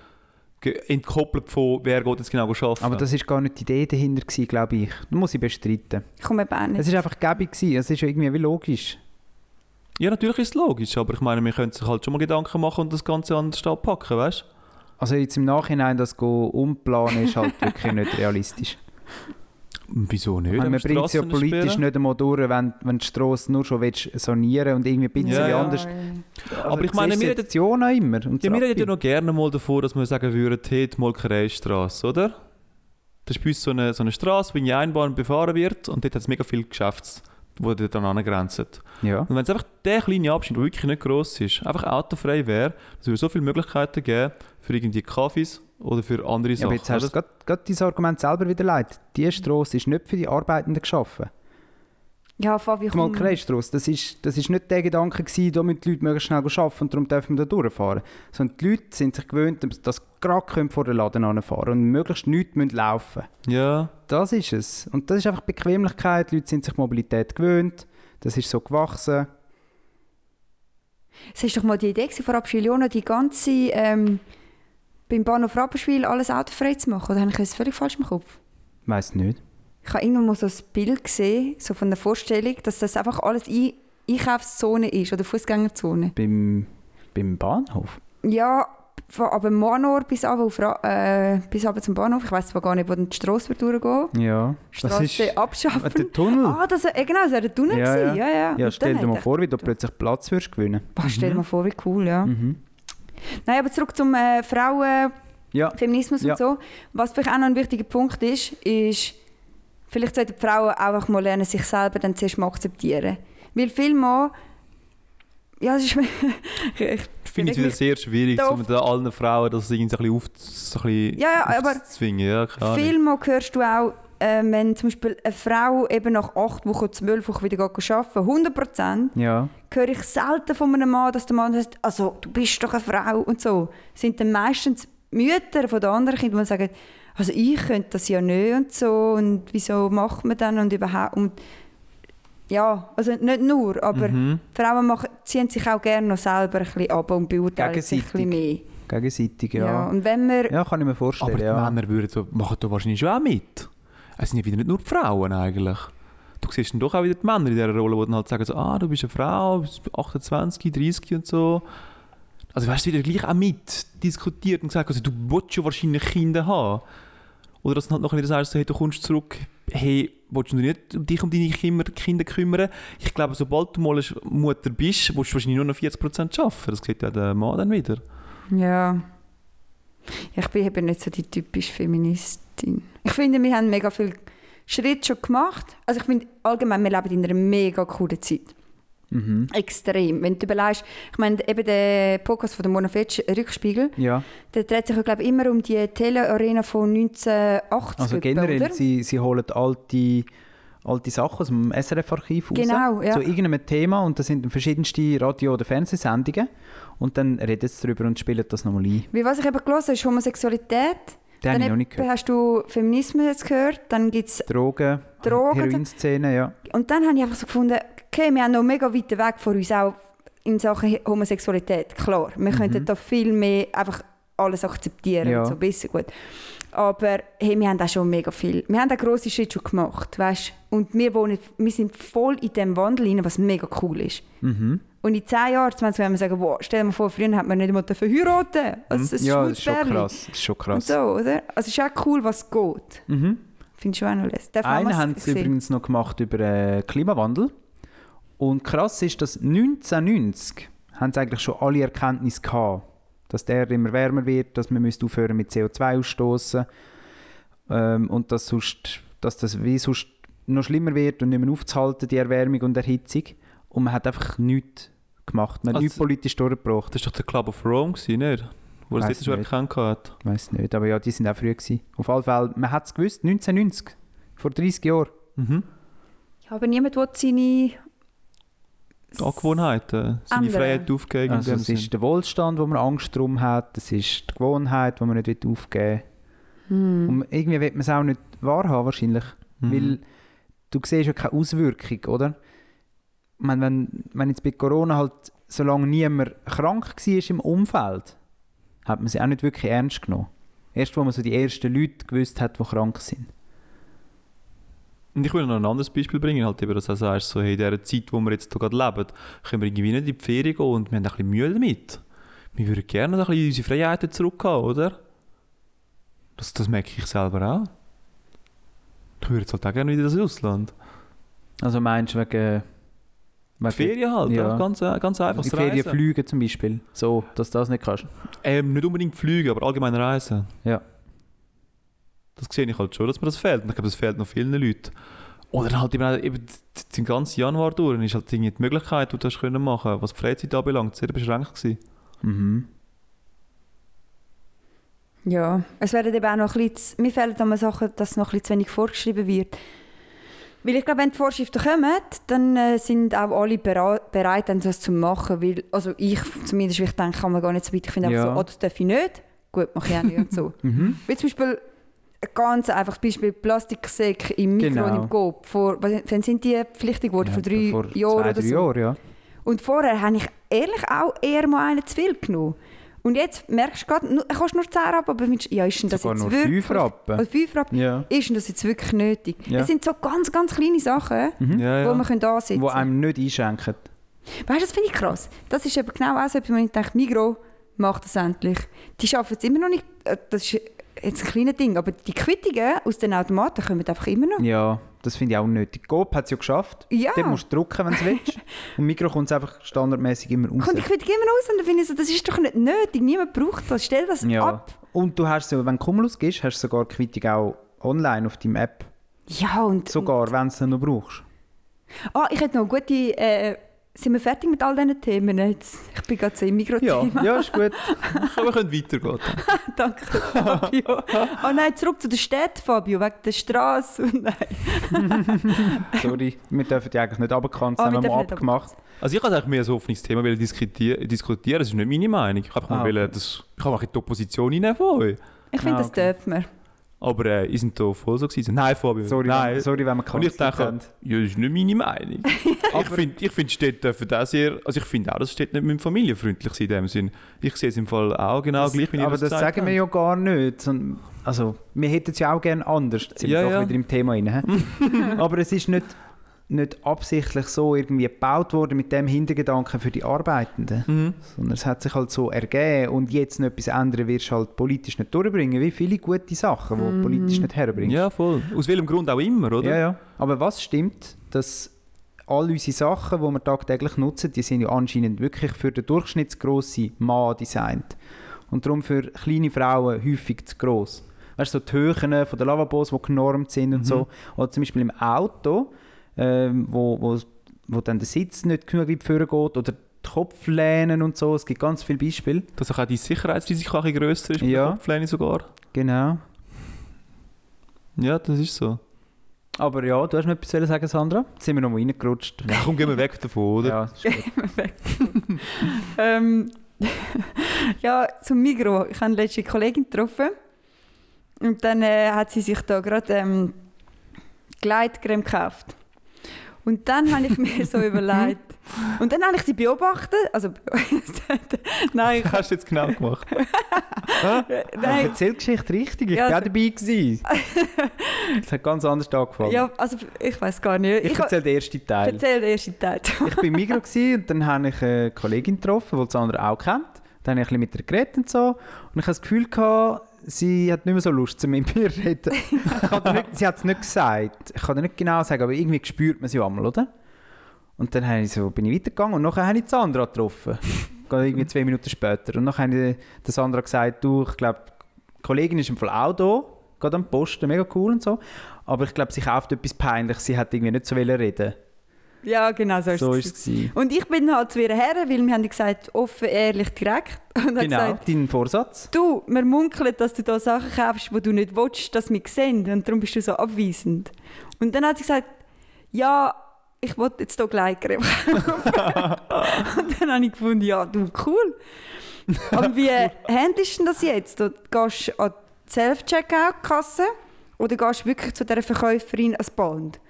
Entkoppelt von, wer geht jetzt genau arbeiten. Aber das war gar nicht die Idee dahinter, glaube ich. Das muss ich bestreiten. Ich komme eben auch nicht. Es war einfach gäbig, gewesen. es ist ja irgendwie wie logisch. Ja, natürlich ist es logisch, aber ich meine, wir können sich halt schon mal Gedanken machen und das Ganze an den Stab packen, weißt du? Also jetzt im Nachhinein das go umplanen ist halt wirklich nicht realistisch. Wieso nicht? Ich meine, man bringt es ja politisch sperren? nicht einmal durch, wenn, wenn die Strasse nur schon willst sanieren und irgendwie ein bisschen Ja, ja. anders. Aber ich meine, wir reden ja noch immer. Und Ja, wir reden ja noch gerne mal davon, dass wir sagen würden, hey, die Molkereistrasse, oder? Das ist bei uns so eine, so eine Straße, wo in die Einbahn befahren wird und dort hat es mega viele Geschäfte, die dann angrenzen. Ja. Und wenn es einfach der kleine Abschnitt, der wirklich nicht gross ist, einfach autofrei wäre, es würde so viele Möglichkeiten geben für irgendwie Kaffees oder für andere Ja, Sachen. aber jetzt hast du oder? gerade, gerade dieses Argument selber wieder leid. Die Strasse ist nicht für die Arbeitenden geschaffen. Ja, Fabi, komm. Molkereistrasse, das ist, das ist nicht der Gedanke gewesen, da müssen die Leute möglichst schnell arbeiten und darum dürfen wir da durchfahren. Sondern die Leute sind sich gewöhnt, dass sie gerade vor den Laden anfahren und möglichst nichts müssen laufen Ja, Das ist es. Und das ist einfach Bequemlichkeit. Die Leute sind sich Mobilität gewöhnt. Das ist so gewachsen. Es war doch mal die Idee gewesen, von Rapschiliona, die ganze, ähm, beim Bahnhof Rapperswil alles autofrei zu machen. Oder habe ich das völlig falsch im Kopf? Weiß nicht. Ich habe irgendwann mal so ein Bild gesehen, so von der Vorstellung, dass das einfach alles Ein Einkaufszone ist oder Fußgängerzone. Beim, beim Bahnhof. Ja, von aber Manor bis runter auf äh, bis runter zum Bahnhof. Ich weiß zwar gar nicht, wo die Strasse wird durchgehen. Ja. Das Strasse ist abschaffen. der Tunnel. Ah, das, äh, genau, das wäre der Tunnel Ja, ja. Ja, ja. ja, stell dir mal vor, wie du plötzlich Platz wirst gewinnen. Boah, stell dir mal vor, wie cool, ja. Mhm. Nein, aber zurück zum äh, Frauen... Ja. Feminismus und so. Was vielleicht auch noch ein wichtiger Punkt ist, ist, vielleicht sollten die Frauen einfach mal lernen, sich selber dann zuerst mal akzeptieren. Weil viel mal, ja, es ist, ich, finde es wieder sehr schwierig, so mit allen Frauen das irgendwie so ein bisschen, auf, ein Ja, ja, aber aufzuzwingen. Ja, Ahnung. viel mal hörst du auch, äh, wenn zum Beispiel eine Frau eben nach acht Wochen, zwölf Wochen wieder arbeiten 100 Prozent, Ja. höre ich selten von einem Mann, dass der Mann sagt, also du bist doch eine Frau und so. Sind dann meistens Mütter von den anderen Kindern, die sagen, also ich könnte das ja nicht und so und wieso macht man dann und überhaupt und ja, also nicht nur, aber Mhm. Frauen machen, ziehen sich auch gerne noch selber ein bisschen ab und beurteilen sich ein bisschen mehr. Gegenseitig, Ja. ja. und wenn wir, Ja, kann ich mir vorstellen. Aber die ja. Männer würden so, machen da wahrscheinlich schon auch mit. Es sind ja wieder nicht nur die Frauen eigentlich. Du siehst dann doch auch wieder die Männer in dieser Rolle, die dann halt sagen so, ah, du bist eine Frau, bist 28, 30 und so. Also weißt du, wieder gleich auch mit diskutiert und gesagt, also du willst ja wahrscheinlich Kinder haben. Oder dass du halt nachher wieder sagst, hey, du kommst zurück, hey, willst du nicht dich um deine Kinder, kümmern? Ich glaube, sobald du mal Mutter bist, willst du wahrscheinlich nur noch 40% arbeiten. Das sieht ja der Mann dann wieder. ja, ich bin eben nicht so die typische Feministin. Ich finde, wir haben mega viel Schritt schon gemacht. Also ich finde allgemein, wir leben in einer mega coolen Zeit. Mhm. Extrem. Wenn du überlegst, ich meine, eben der Podcast von Mona Fetsch, Rückspiegel, Ja, der dreht sich, glaube immer um die Telearena von 1980. also generell, oder? sie, sie holen alte, alte Sachen aus dem SRF-Archiv raus. Genau, ja. Zu irgendeinem Thema und das sind verschiedenste Radio- oder Fernsehsendungen. Und dann reden sie darüber und spielen das nochmal ein. Wie was ich eben gelesen habe, ist Homosexualität. Den habe ich noch nicht gehört. hast du Feminismus jetzt gehört, dann gibt es... Drogen, Drogen. Heroinszene, ja. Und dann habe ich einfach so gefunden, okay, wir haben noch mega weiten Weg vor uns, auch in Sachen Homosexualität, klar. Wir könnten da viel mehr einfach alles akzeptieren, Mhm. Ja. so besser gut. Aber hey, wir haben auch schon mega viel, wir haben auch grosse Schritte schon gemacht, weißt? Und wir, wohnen, wir sind voll in dem Wandel rein, was mega cool ist. Mhm. Und in 10 Jahren, 20 Jahren, wir sagen, wow, stell dir mal vor, früher hat man nicht mal verheiraten also, Mhm. Ja, das ist schon krass. Das ist schon Und krass. so, oder? Also es ist auch cool, was geht. Mhm. Finde ich schon auch noch lässig. Einen haben sie übrigens noch gemacht über äh, Klimawandel. Und krass ist, dass 1990 haben sie eigentlich schon alle Erkenntnisse gehabt, dass der immer wärmer wird, dass man müsste aufhören mit CO2 ausstoßen. ähm, und dass, sonst, dass das wie sonst noch schlimmer wird und nicht mehr aufzuhalten, die Erwärmung und Erhitzung. Und man hat einfach nichts gemacht. Man hat Also- nichts politisch durchgebracht. Das war doch der Club of Rome, gewesen, nicht? Wo er das schon nicht. erkannt hat. Ich weiß nicht, aber ja, die sind auch früh gewesen. Auf alle Fälle, man hat es gewusst, 1990, vor 30 Jahren. Mhm. Ja, aber niemand will seine... Angewohnheiten. Seine Andere. Freiheit aufgeben. Also es Sinn. ist der Wohlstand, wo man Angst drum hat, es ist die Gewohnheit, die man nicht aufgeben will. Und irgendwie will man es auch nicht wahrhaben wahrscheinlich, Mhm. weil du siehst ja keine Auswirkung, oder? Meine, wenn, wenn jetzt bei Corona halt, solange niemand krank war im Umfeld, hat man sie auch nicht wirklich ernst genommen. Erst, wo man so die ersten Leute gewusst hat, die krank sind. Und ich will noch ein anderes Beispiel bringen, halt eben, dass du sagst, so, hey, in dieser Zeit, wo wir jetzt hier gerade leben, können wir irgendwie nicht in die Ferien gehen und wir haben ein bisschen Mühe damit. Wir würden gerne ein bisschen unsere Freiheiten zurückhaben, oder? Das, das merke ich selber auch. Ich würde jetzt halt auch gerne wieder ins Ausland. Also meinst du wegen... wegen Ferien halt, Ja. ganz, ganz einfach. in Ferien fliegen zum Beispiel, so, dass du das nicht kannst. Ähm, nicht unbedingt fliegen, aber allgemein reisen. Ja. Das sehe ich halt schon, dass mir das fehlt. Und ich glaube, das fehlt noch vielen Leuten. Oder halt eben, eben den ganzen Januar durch ist halt die Möglichkeit, die du hast können machen, was die Freizeit anbelangt, sehr beschränkt gewesen. Mhm. Ja, es werden eben auch noch ein bisschen, mir fehlen da mal Sachen, dass noch ein bisschen zu wenig vorgeschrieben wird. Weil ich glaube, wenn die Vorschriften kommen, dann äh, sind auch alle bereit, dann das zu machen. Weil, also ich zumindest, ich denke, kann man gar nicht so weit. Ich finde Ja. einfach so, oh, das darf ich nicht. Gut, mache ich auch nicht und so. Mhm. Wie zum Beispiel ein ganz einfaches Beispiel, Plastiksäcke im Mikro Genau. und im Coop. Vor, wann sind die pflichtig geworden? vor drei vor Jahren zwei, oder drei so? Jahren, ja. Und vorher habe ich ehrlich auch eher mal einen zu viel genommen. Und jetzt merkst du gerade, nur- kostet nur 10 Rappen, aber findest, ja, ist denn das Sogar jetzt nur wirklich... 5 Rappen. Oder 5 Rappen. Ja. Ist denn das jetzt wirklich nötig? Ja. Es sind so ganz, ganz kleine Sachen, Ja, wo ja. man können ansetzen Wo kann. einem nicht einschenken. Weißt du, das finde ich krass. Das ist eben genau auch so, etwas, wo ich denke, Migro macht das endlich. Die schaffen es immer noch nicht. äh, Das ist jetzt ein kleines Ding, aber die Quittungen aus den Automaten kommen einfach immer noch. Ja, das finde ich auch unnötig. Coop hat es ja geschafft. Ja. Dort musst du drücken, wenn du willst. Und Mikro kommt es einfach standardmäßig immer raus. Kommt die Quittung immer raus und dann finde ich so, das ist doch nicht nötig. Niemand braucht das. Stell das ja. ab. Und du hast so, wenn du Cumulus gibst, hast du sogar die Quittung auch online auf deiner App. Ja, und... Sogar, wenn du es noch brauchst. Ah, ich hätte noch eine gute... Äh, sind wir fertig mit all diesen Themen jetzt? Ich bin gerade so im Ja, Mikro-Thema. ja, ist gut. Aber wir können weitergehen. Danke, Fabio. oh nein, zurück zu der Stadt, Fabio, wegen der Straße. Nein. Sorry, wir dürfen die eigentlich nicht runterkanzen, Ah, haben wir mal abgemacht. Also ich wollte eigentlich mehr so ein Thema wollen diskutieren, diskutieren, das ist nicht meine Meinung. Ich habe Ah, okay. das, ich auch in die Opposition hinein von euch. Ich finde, Ah, das okay. dürfen wir. Aber äh, ihr sind da voll so gewesen. Nein, Fabio, Sorry, nein. wenn, sorry, wenn wir Und ich denke, haben. ja, das ist nicht meine Meinung. ich finde, ich find, Städte dürfen auch sehr, also ich finde auch, dass Städte nicht mit familienfreundlich sind in dem Sinn. Ich sehe es im Fall auch genau Das, gleich, wie ihr aber das gesagt sagen wir ja gar nicht. Also, wir hätten es ja auch gerne anders. Jetzt sind Ja, wir doch ja. wieder im Thema rein. aber es ist nicht, nicht absichtlich so irgendwie gebaut worden mit dem Hintergedanken für die Arbeitenden. Mhm. Sondern es hat sich halt so ergeben und jetzt noch etwas ändern wirst du halt politisch nicht durchbringen. Wie viele gute Sachen, die du politisch nicht herbringst. Ja, voll. Aus welchem Grund auch immer, oder? Ja, ja. Aber was stimmt, dass all unsere Sachen, die wir tagtäglich nutzen, die sind ja anscheinend wirklich für den durchschnittsgrossen Mann designt. Und darum für kleine Frauen häufig zu gross. Weißt du, so die Höhen von den Lavabos, die genormt sind und Mhm. so. Oder zum Beispiel im Auto, ähm, wo, wo, wo dann der Sitz nicht genug weit vorne geht. Oder die Kopflehnen und so. Es gibt ganz viele Beispiele. Dass auch die Sicherheitsrisiko ein grösser ist mit Ja. der Kopflehne sogar. Genau. Ja, das ist so. Aber ja, du hast mir etwas sagen, wollen, Sandra? Jetzt sind wir noch mal reingerutscht. Ja, komm, gehen wir weg davon, oder? Ja, ist gut. Ähm, ja, zum Migro. Ich habe eine letzte Kollegin getroffen. Und dann äh, hat sie sich da gerade ähm, Gleitcreme gekauft. Und dann habe ich mir so überlegt. Und dann habe ich sie beobachtet. Also, nein, ich, hast du jetzt genau gemacht? Ich nein, erzähle die Geschichte richtig, ich Ja, war auch also- dabei. gewesen. Es hat ganz anders angefangen. ja, also ich weiß gar nicht. ich Ich, erzähle den ersten Teil. erzähle den ersten Teil. Ich war im Migro gewesen und dann habe ich eine Kollegin getroffen, die Sandra auch kennt. Dann habe ich ein bisschen mit ihr geredet und so. Und ich hatte das Gefühl, gehabt, sie hat nicht mehr so Lust, zu mit mir zu reden. Nicht, sie hat es nicht gesagt. Ich kann nicht genau sagen, aber irgendwie spürt man sie einmal, oder? Und dann ich so, bin ich weitergegangen und nachher habe ich Sandra getroffen. Irgendwie zwei Minuten später. Und dann habe ich Sandra gesagt, du, ich glaube, die Kollegin ist im Fall auch da. gerade am Posten, mega cool und so. Aber ich glaube, sie kauft etwas Peinliches, sie hat irgendwie nicht so reden. Ja, genau so ist So es. ist es. gewesen. Und ich bin halt zu ihr her, weil wir haben gesagt, offen, ehrlich, direkt. Und Genau, gesagt, dein Vorsatz. du, wir munkeln, dass du da Sachen kaufst, die du nicht willst, dass wir sehen. Und darum bist du so abweisend. Und dann hat sie gesagt, ja, ich wollte jetzt hier Gleitcreme kaufen. und dann habe ich gefunden, ja, du, cool. Und wie handelst du denn das jetzt? Du gehst an die Self-Checkout-Kasse oder gehst du wirklich zu dieser Verkäuferin ans Band?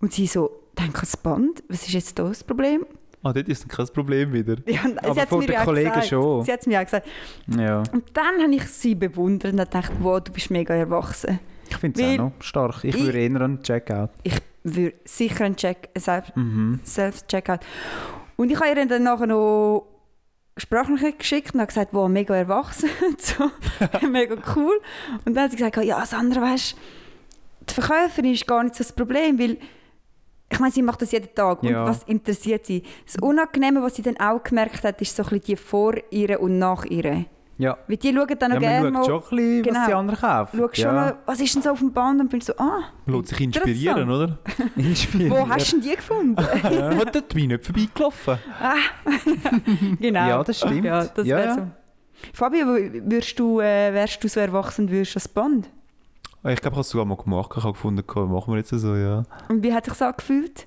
Und sie so, denk ans Band, was ist jetzt da das Problem? Ah, dort ist kein Problem wieder. Ja, Aber mir den Kollegen gesagt. schon. Sie hat es mir ja gesagt. Ja, Und dann habe ich sie bewundert und gedacht, wow, du bist mega erwachsen. ich finde es auch noch stark. Ich Ich- würde eher an den Checkout. Ich würde sicher einen Check, einen Self- Mhm. Self-Checkout. Und ich habe ihr dann nachher noch Sprachnachricht geschickt und habe gesagt, wow, mega erwachsen. so. mega cool. Und dann hat sie gesagt, ja, Sandra, weißt du, die Verkäuferin ist gar nicht so das Problem, weil ich meine, sie macht das jeden Tag. Ja. Und was interessiert sie? Das Unangenehme, was sie dann auch gemerkt hat, ist so ein bisschen die vor ihr und nach ihr. Ja, Weil die schauen dann ja noch man gerne mal, schon ein bisschen, Genau. was die anderen kaufen. schaust schon ja. noch, was ist denn so auf dem Band und bin so, ah, Lässt sich inspirieren, oder? Inspirieren. wo hast du denn die gefunden? Ja. Hat dort bin ich nicht vorbeigelaufen. genau. Ja, das stimmt. Ja, das Ja, ja. so. Fabio, würdest du, äh, wärst du so erwachsen, würdest du das Band? Ah, Ich glaube, ich habe es sogar mal gemacht. Ich habe gefunden, komm, machen wir jetzt so, ja. Und wie hat sich das angefühlt?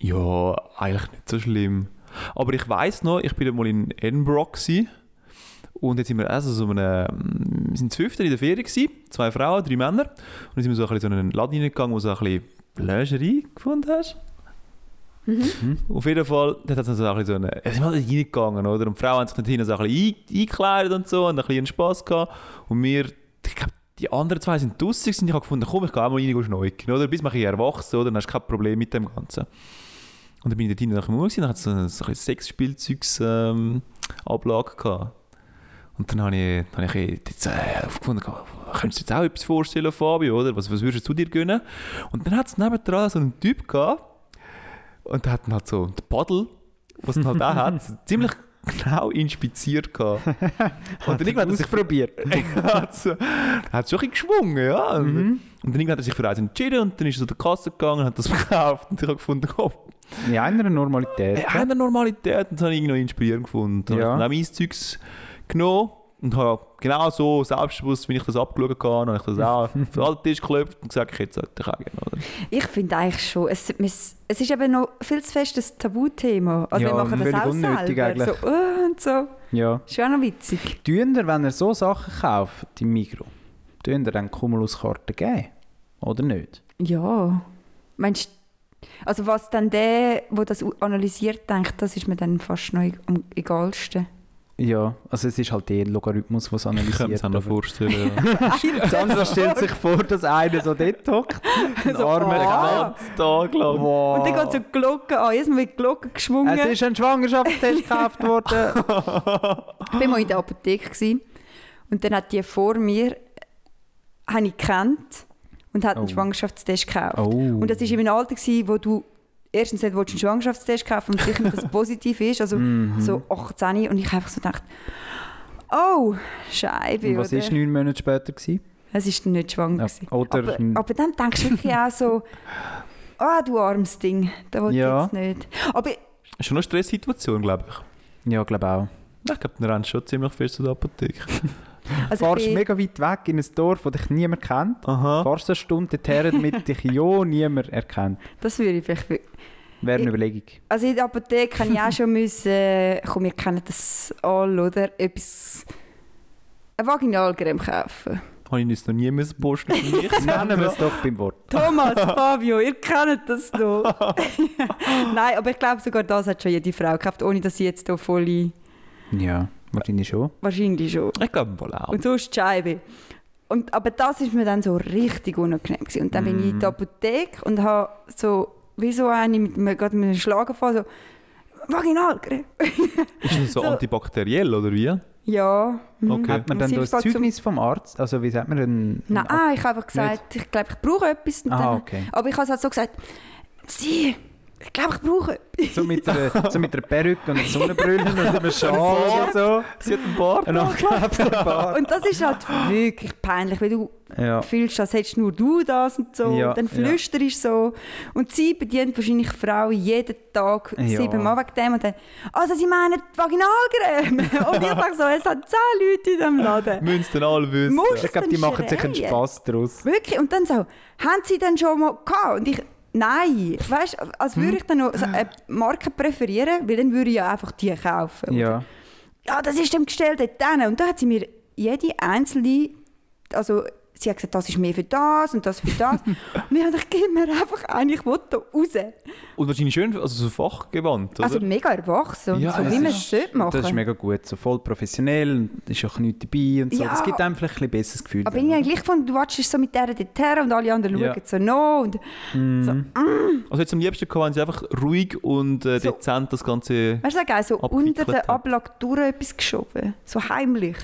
Ja, eigentlich nicht so schlimm. Aber ich weiß noch, ich bin mal in Edinburgh gewesen, und jetzt sind wir also so einem, wir sind zu fünften in der Ferien gewesen, zwei Frauen, drei Männer. Und dann sind wir so ein bisschen so in einen Laden reingegangen, wo du so ein bisschen Lingerie gefunden hast. Mhm. Auf jeden Fall, dort hat es so ein bisschen so eine, es sind halt reingegangen, oder? Und die Frauen haben sich dort hinten so ein bisschen ein- eingekleidet und so, und ein bisschen Spass gehabt. Und wir, ich glaube, die anderen zwei sind draussen und ich habe gefunden, komm, ich gehe auch mal rein schneuken, oder? Bis man ein erwachsen, oder? Dann hast du kein Problem mit dem Ganzen. Und dann bin ich dort hinten nach dem Uhr gewesen, dann hat es so eine, so eine Sexspielzeugs-Ablage ähm, Ablage gehabt. Und dann habe ich, dann habe ich jetzt, äh, aufgefunden, könntest du dir jetzt auch etwas vorstellen, Fabio, oder? Was, was würdest du dir gönnen? Und dann hat es nebendran so einen Typ gehabt, und der hat dann halt so den Paddel, was er halt auch hat, ziemlich genau inspiziert gehabt. Und dann irgendwann hat er er hat so, hat schon ein bisschen geschwungen, ja. Und, Mhm. und dann irgendwann hat er sich für eins entschieden und dann ist er zu der Kasse gegangen und hat das gekauft. Und ich habe gefunden, komm, In einer Normalität. Hey, eine Normalität und das habe ich irgendwie noch inspirierend gefunden. Dann Ja. habe ich dann auch mein Zeugs genommen und habe genau so selbstbewusst, wie ich das abgeschaut habe, habe ich das auch für alle Tisch geklopft und gesagt, ich hätte es auch gerne. Oder? Ich finde eigentlich schon, es, es es ist eben noch viel zu fest ein Tabuthema. Also Ja, wir machen das auch unnötig selber. eigentlich. So, uh, und so. Ja. Ist ja auch noch witzig. Tun ihr, wenn ihr so Sachen kauft im Migro, tun ihr dann Cumulus-Karten geben? Oder nicht? Ja. Meinst du, also was dann der, der das analysiert, denkt, das ist mir dann fast noch am egalsten. Ja, also es ist halt der Logarithmus, was Ich mir analysiert. das auch noch aber- vorstellen. Sandra stellt sich vor, dass einer so dort hockt, ein So, armer ah. Knall. Ganz Tag lang. Wow. Und dann geht so die Glocke an. Jedes Mal wird die Glocke geschwungen. Es ist ein Schwangerschaftstest gekauft worden. Ich war mal in der Apotheke gewesen, und dann hat die vor mir habe ich gekannt und hat einen Oh. Schwangerschaftstest gekauft. Oh. Und das war in einem Alter, gewesen, wo du erstens nicht willst, einen Schwangerschaftstest kaufen und sicher nicht, dass es positiv ist. Also Mhm. so 18 und ich habe einfach so gedacht, oh, Scheibe. Und was war neun Monate später? Gewesen? Es war nicht schwanger. Ja, aber, aber dann denkst du wirklich auch so, ah, du armes Ding, da will Ja. ich jetzt nicht. Aber Das ist schon eine Stresssituation, glaube ich. Ja, glaube auch. Ich glaube, dann rennst du schon ziemlich fest zu der Apotheke. also Fahrst ich bin, mega weit weg in ein Dorf, das dich niemand kennt. Aha. Fahrst eine Stunde dorthin, damit dich ja niemand erkennt. das würde ich vielleicht... Wäre eine Ich- Überlegung. Also in der Apotheke habe ich auch schon müssen, äh, komm, wir kennen das alle, oder? Etwas... Eine Vaginalcreme kaufen. Habe ich jetzt noch nie müssen posten mich. Nennen wir es doch beim Wort. Thomas, Fabio, ihr kennt das doch. Nein, aber ich glaube, sogar das hat schon jede Frau gekauft, ohne dass sie jetzt hier voll... Ja, wahrscheinlich schon. Wahrscheinlich schon. Ich glaube wohl auch. Und so ist die Scheibe. Und, aber das ist mir dann so richtig unangenehm. Gewesen. Und dann bin ich in der Apotheke und habe so, wie so eine mit, mit einem Schlaganfall, so, Vaginalcreme. Ist das so, So. antibakteriell oder wie? Ja. mhm. Okay. Hat man dann das Zeugnis vom Arzt? Also wie sagt man denn? Nein, ich habe einfach gesagt, ich glaube, ich brauche etwas. Und Ah, dann, okay. Aber ich habe es halt so gesagt, sie, ich glaube, ich brauche So mit einer, so mit einer Perücke und einer Sonnenbrille und einem Schal oder so. Sie hat einen Bart. Ein angeklebter Bart. Und das ist halt wirklich peinlich, weil du Ja. fühlst, als hättest nur du das und so. Ja, dann ja. flüsterst du so. Und sie bedient wahrscheinlich Frauen jeden Tag Ja. siebenmal wegen dem. Und dann, also sie meinen die Vaginalcreme. und ich sage so, es hat zehn Leute in diesem Laden. Müssen es dann alle wissen. Ich glaube, die machen sich einen schreien. Spass daraus. Wirklich? Und dann so, haben sie denn schon mal gehabt? Und ich, nein. Weißt du, als Hm. würde ich dann noch so eine Marke präferieren, weil dann würde ich ja einfach die kaufen. Ja. ja, das ist dem gestellt dort hin. Und da hat sie mir jede einzelne, also sie hat gesagt, das ist mehr für das und das für das. und ich habe gedacht, gib mir einfach ein, ich will da raus. Und wahrscheinlich schön, also so fachgewandt, oder? Also mega erwachsen Ja, so, wie man es sollte machen. Das ist mega gut. So voll professionell und ist auch nichts dabei und so. Ja. Das gibt einem vielleicht ein besseres Gefühl. aber dann, oder? gleich gefunden, du watschst so mit der dort her und alle anderen Ja. schauen so noch. Und Mhm. also jetzt am liebsten gehabt, wenn sie einfach ruhig und äh, So. dezent das Ganze... weißt du, so unter der. Ablage durch etwas geschoben. So heimlich.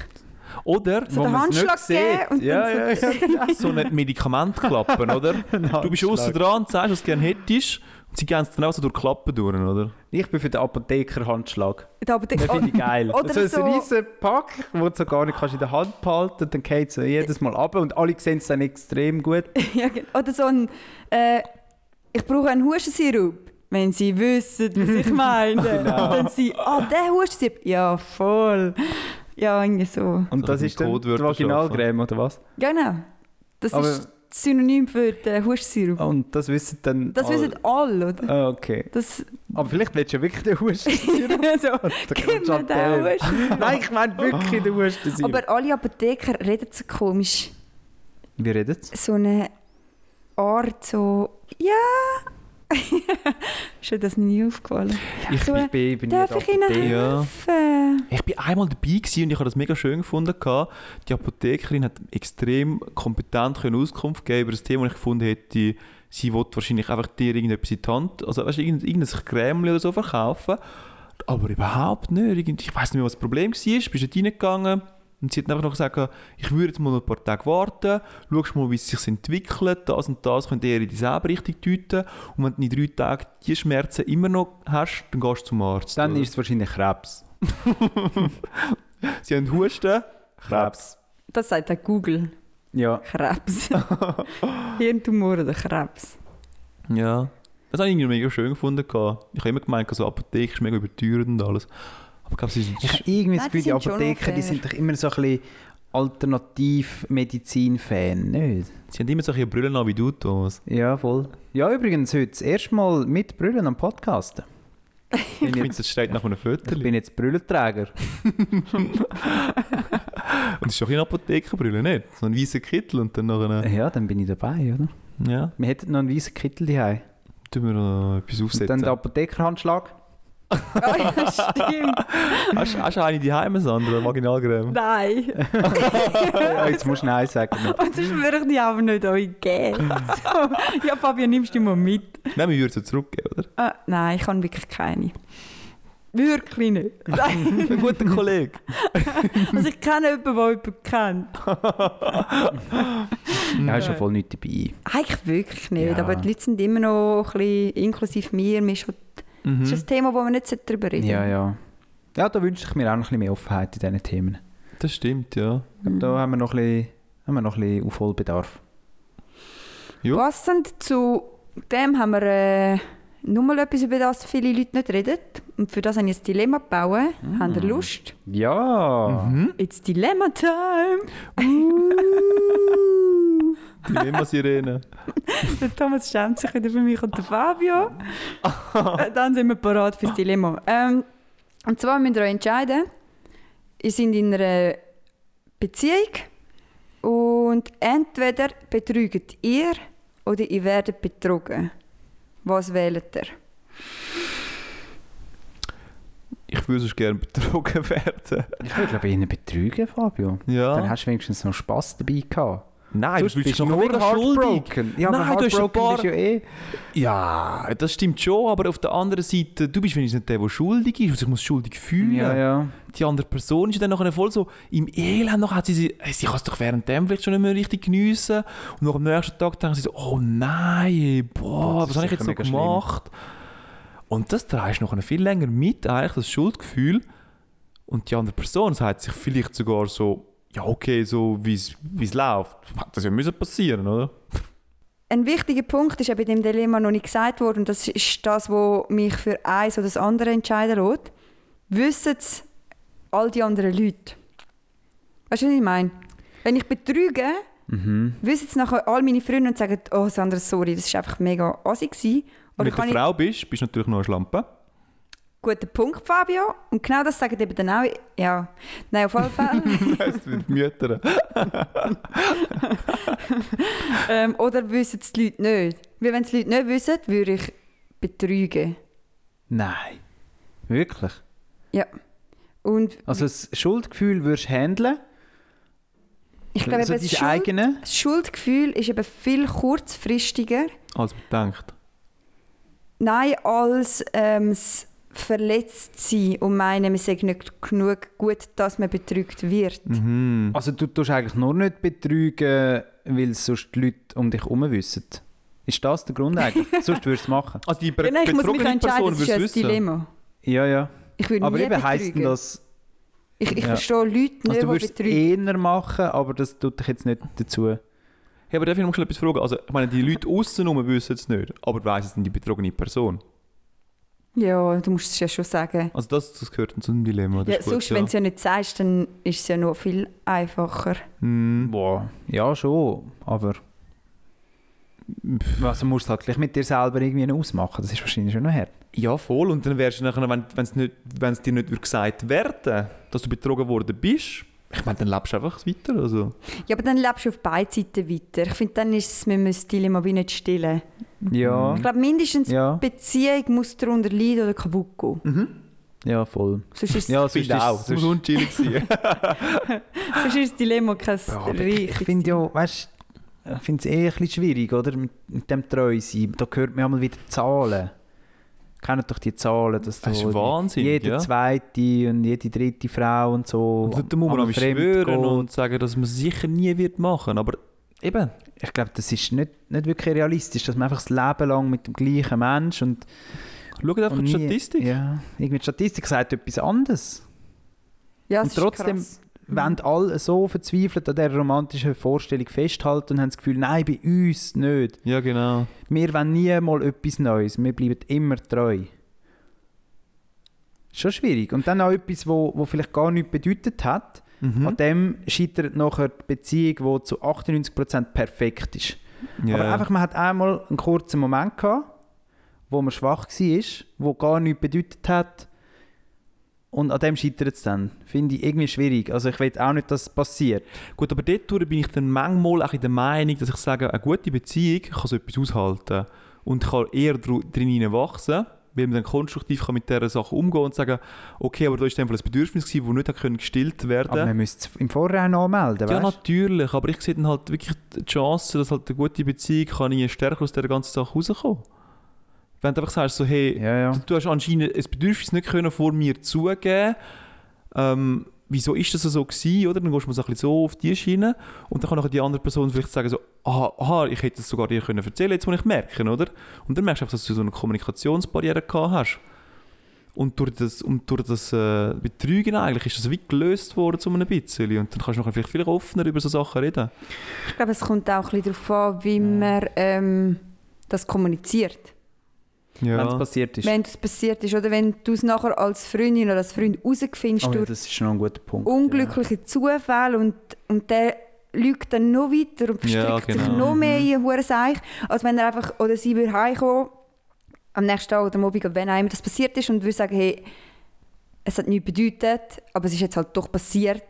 Oder So Wo den man's nicht Handschlag geben sieht. und Ja, dann so... ja, so ein Medikamentklappen, oder? Du bist außen dran und sagst, was du gerne hättest und sie gehen es dann auch so durch Klappen durch, oder? Ich bin für den Apotheker-Handschlag. Aber Den finde ich geil. Oder so ein so- riesen Pack, wo du so gar nicht kannst in der Hand behalten dann geht es jedes Mal ab und alle sehen es dann extrem gut. Ja. Oder so ein, äh, ich brauche einen Hustensirup. Wenn Sie wissen, was ich meine. Genau. Dann sie, ah, der Hustensirup. Ja, voll. Ja, irgendwie so. Und So das mit ist dann die Vaginalcreme, oder was? Genau. Das Aber- ist das Synonym für den Hustensirup. Und das wissen dann Das alle. wissen alle, oder? Ah, okay. Das, Aber vielleicht willst du ja wirklich den Husten. so, mir den Hustensirup. Nein, ich meine wirklich den Husten. Aber alle Apotheker reden so komisch. Wie redet es? So eine Art, so, ja. ist dir das nie aufgefallen? Ich so, bin, bin, bin Darf ich Ihnen helfen? Ich bin einmal dabei und ich habe das mega schön gefunden. Die Apothekerin hat extrem kompetent können Auskunft geben über das Thema, und ich gefunden hätte, sie wollte wahrscheinlich einfach dir irgendetwas in die Hand, also weißt, irgendein, irgendein Creme oder so verkaufen. Aber überhaupt nicht. Ich weiß nicht mehr, was das Problem war. Bist du reingegangen und sie hat einfach noch gesagt, ich würde jetzt mal noch ein paar Tage warten, schaust mal, wie es sich entwickelt, das und das könnte eher in dieselbe Richtung deuten. Und wenn du in drei Tagen die Schmerzen immer noch hast, dann gehst du zum Arzt. Dann oder? ist es wahrscheinlich Krebs. Sie haben Husten, Krebs. Das sagt auch Google. Ja. Krebs. Hirntumor oder Krebs. Ja. Das habe ich irgendwie mega schön gefunden. Ich habe immer gemeint, so Apotheke ist mega überteuert und alles. Ich glaube, sie Ich irgendwie das Gefühl, die Apotheker die sind doch immer so ein bisschen Alternativmedizin-Fan, nicht? Sie haben immer solche Brillen an wie du, Thomas. Ja, voll. Ja, übrigens heute das erste Mal mit Brüllen am Podcasten. Ich finde, das steht nach einem Ich Foto. bin jetzt Brüllenträger. Und es ist doch eine Apothekerbrille, nicht? So ein weißer Kittel und dann noch eine... Ja, dann bin ich dabei, oder? Ja, Wir hätten noch einen weißen Kittel daheim. tun wir noch etwas Und aufsetzen. dann den Apothekerhandschlag. Oh, ja, stimmt. Hast, hast du eine die Heime, Sandra? Vaginalcreme? Nein. ja, jetzt musst du Nein sagen. Und sonst würde ich die aber nicht euch geben. So. Ja, Fabian, nimmst du mal mit? Nein, wir würden sie zurückgeben, oder? Ah, nein, ich habe wirklich keine. Wirklich nicht. Nein. Ein guter Kollege. Also ich kenne jemanden, der jemanden kennt. Ja, ist ja voll nicht dabei. Eigentlich wirklich nicht. Ja. Aber die Leute sind immer noch ein bisschen, inklusive mir, mir schon, Mhm. das ist ein Thema, wo man nicht darüber reden Ja, ja. Ja, da wünsche ich mir auch noch ein bisschen mehr Offenheit in diesen Themen. Das stimmt, ja. Da haben wir noch ein bisschen, haben wir noch ein bisschen Aufholbedarf. Ja. Passend zu dem haben wir äh, nur mal etwas, über das viele Leute nicht reden. Und für das habe ich ein Dilemma gebaut. Mm. Habt ihr Lust? Ja. Mhm. It's Dilemma Time! Dilemma-Sirene. Der Thomas schämt sich wieder für mich und der Fabio. Dann sind wir parat fürs Dilemma. Ähm, und zwar müsst ihr euch entscheiden, ihr seid in einer Beziehung und entweder betrügt ihr oder ihr werdet betrogen. Was wählt ihr? Ich würde sonst gerne betrogen werden. Ich würde glaube ich eher betrügen, Fabio. Ja. Dann hast du wenigstens noch Spass dabei gehabt. Nein, Sonst du bist du nur heartbroken. Ja, Nein, du hast ein paar- bist ja eh... Ja, das stimmt schon, aber auf der anderen Seite, du bist wenigstens nicht der, der schuldig ist und sich muss schuldig fühlen. Ja, ja. Die andere Person ist dann nachher voll so im Elend, noch hat sie, sie, sie kann es doch während dem vielleicht schon nicht mehr richtig geniessen und nach am nächsten Tag denken sie so, oh nein, boah, das was habe ich jetzt so mega schlimm. gemacht? Und das trägst du noch viel länger mit, eigentlich, das Schuldgefühl. Und die andere Person sagt sich vielleicht sogar so, ja okay, so wie es läuft. Hätte das ja müssen passieren, oder? Ein wichtiger Punkt ist ja bei dem Dilemma noch nicht gesagt worden, und das ist das, was mich für eins oder das andere entscheiden lässt. Wissen es all die anderen Leute? Weißt du, was ich meine? Wenn ich betrüge, Mhm. wissen es nachher all meine Freunde und sagen, oh Sandra, sorry, das war einfach mega assi. gewesen. Wenn du eine ich, Frau bist, bist du natürlich noch eine Schlampe. Guter Punkt, Fabio. Und genau das sagen eben dann auch, ja, nein, auf alle Fälle. das sind die Mütter. ähm, oder wissen es die Leute nicht? Weil wenn es die Leute nicht wissen, würde ich betrügen. Nein. Wirklich? Und Also das Schuldgefühl würdest du handeln? ich glaube, so eben, das, Schuld, eigene? das Schuldgefühl ist eben viel kurzfristiger, Als man denkt. nein, als ähm, das Verletztsein und meinen, man sei nicht genug gut, dass man betrügt wird. Mhm. Also du tust eigentlich nur nicht betrügen, weil sonst die Leute um dich herum wissen. Ist das der Grund eigentlich? sonst würdest du es machen. Also die be Ja, nein, ich muss mich entscheiden, Person das ist ein wissen. Dilemma. Ja, ja. Ich würde Aber eben heisst denn das, Ich, ich Ja. verstehe Leute nicht, also du würdest es eher machen, aber das tut dich jetzt nicht dazu. Ja, aber darf ich noch schnell etwas fragen? Also, ich meine, die Leute außen wissen es nicht, aber weiss es denn die betrogene Person? Ja, du musst es ja schon sagen. Also das, das gehört zu einem Dilemma. Das Ja, sonst, wenn du es ja nicht sagst, dann ist es ja noch viel einfacher. Mhm. Boah, ja schon, aber also musst du halt gleich mit dir selber irgendwie ausmachen. Das ist wahrscheinlich schon noch hart. Ja, voll. Und dann wärst du nachher, wenn es dir nicht gesagt werden dass du betrogen worden bist, ich meine, dann lebst du einfach weiter. Also. Ja, aber dann lebst du auf beiden Seiten weiter. Ich finde, dann ist es, wir müssen das Dilemma wie nicht stillen. Ja, Ich glaube, mindestens ja, die Beziehung muss darunter leiden oder kaputt gehen. ja, voll. Sonst ist, Ja, Das sonst finde ist auch. Das muss unchillig sein. sonst ist das Dilemma kein Ja, aber ich, ich finde ja, weißt ich finde es eh ein bisschen schwierig, oder? Mit, mit dem treu sein. Da hört man einmal wieder Zahlen. Kennt doch die Zahlen, dass Das ist Wahnsinn, jede ja. zweite und jede dritte Frau und so. Und da muss man auch fremd schwören geht. und sagen, dass man es sicher nie wird machen. Aber eben, Ich glaube, das ist nicht, nicht wirklich realistisch, dass man einfach das Leben lang mit dem gleichen Mensch und, schaut einfach und die nie- Statistik. Ja, irgendwie die Statistik sagt etwas anderes. ja, und es ist trotzdem- krass. Wenn alle so verzweifelt an dieser romantischen Vorstellung festhalten und haben das Gefühl, nein, bei uns nicht. Ja, genau. Wir wollen nie mal etwas Neues, wir bleiben immer treu. Schon schwierig. Und dann auch etwas, wo, wo vielleicht gar nichts bedeutet hat. Mhm. An dem scheitert nachher die Beziehung, die zu 98% perfekt ist. Ja. Aber einfach, man hat einmal einen kurzen Moment gehabt, wo man schwach war, wo gar nichts bedeutet hat. Und an dem scheitert es dann. Finde ich irgendwie schwierig. Also ich will auch nicht, dass es passiert. Gut, aber dort bin ich dann manchmal auch in der Meinung, dass ich sage, eine gute Beziehung kann so etwas aushalten und kann eher dr- drin wachsen, weil man dann konstruktiv kann mit dieser Sache umgehen und sagen, okay, aber da ist einfach ein Bedürfnis gewesen, das nicht können gestillt werden Aber man müsste es im Vorhinein anmelden, Ja, weißt? natürlich, aber ich sehe dann halt wirklich die Chance, dass halt eine gute Beziehung kann stärker aus dieser ganzen Sache rauskommen. Wenn du einfach sagst, so, hey, Ja, ja. du hast anscheinend ein Bedürfnis nicht können vor mir zugeben ähm, wieso ist das so gewesen, oder? Dann gehst du mal so ein bisschen so auf die Schiene und dann kann nachher die andere Person vielleicht sagen so, aha, aha ich hätte es sogar dir können erzählen, jetzt muss ich merken, oder? Und dann merkst du einfach, dass du so eine Kommunikationsbarriere gehabt hast. Und durch das, und durch das äh, Betrügen eigentlich ist das wie gelöst worden zu einem bisschen. Und dann kannst du vielleicht viel offener über so Sachen reden. Ich glaube, es kommt auch ein bisschen darauf an, wie man ähm, das kommuniziert. Wenn es passiert ist. Wenn es passiert ist oder wenn du es nachher als Freundin oder als Freund herausfindest Oh, ja, das ist schon ein guter Punkt. unglückliche Zufälle und, und der lügt dann noch weiter und Ja, verstrickt sich genau. noch mehr Mhm. in einen Seich, als wenn er einfach oder sie würde heimkommen am nächsten Tag oder am Abend, wenn immer das passiert ist und würde sagen, hey, es hat nichts bedeutet, aber es ist jetzt halt doch passiert,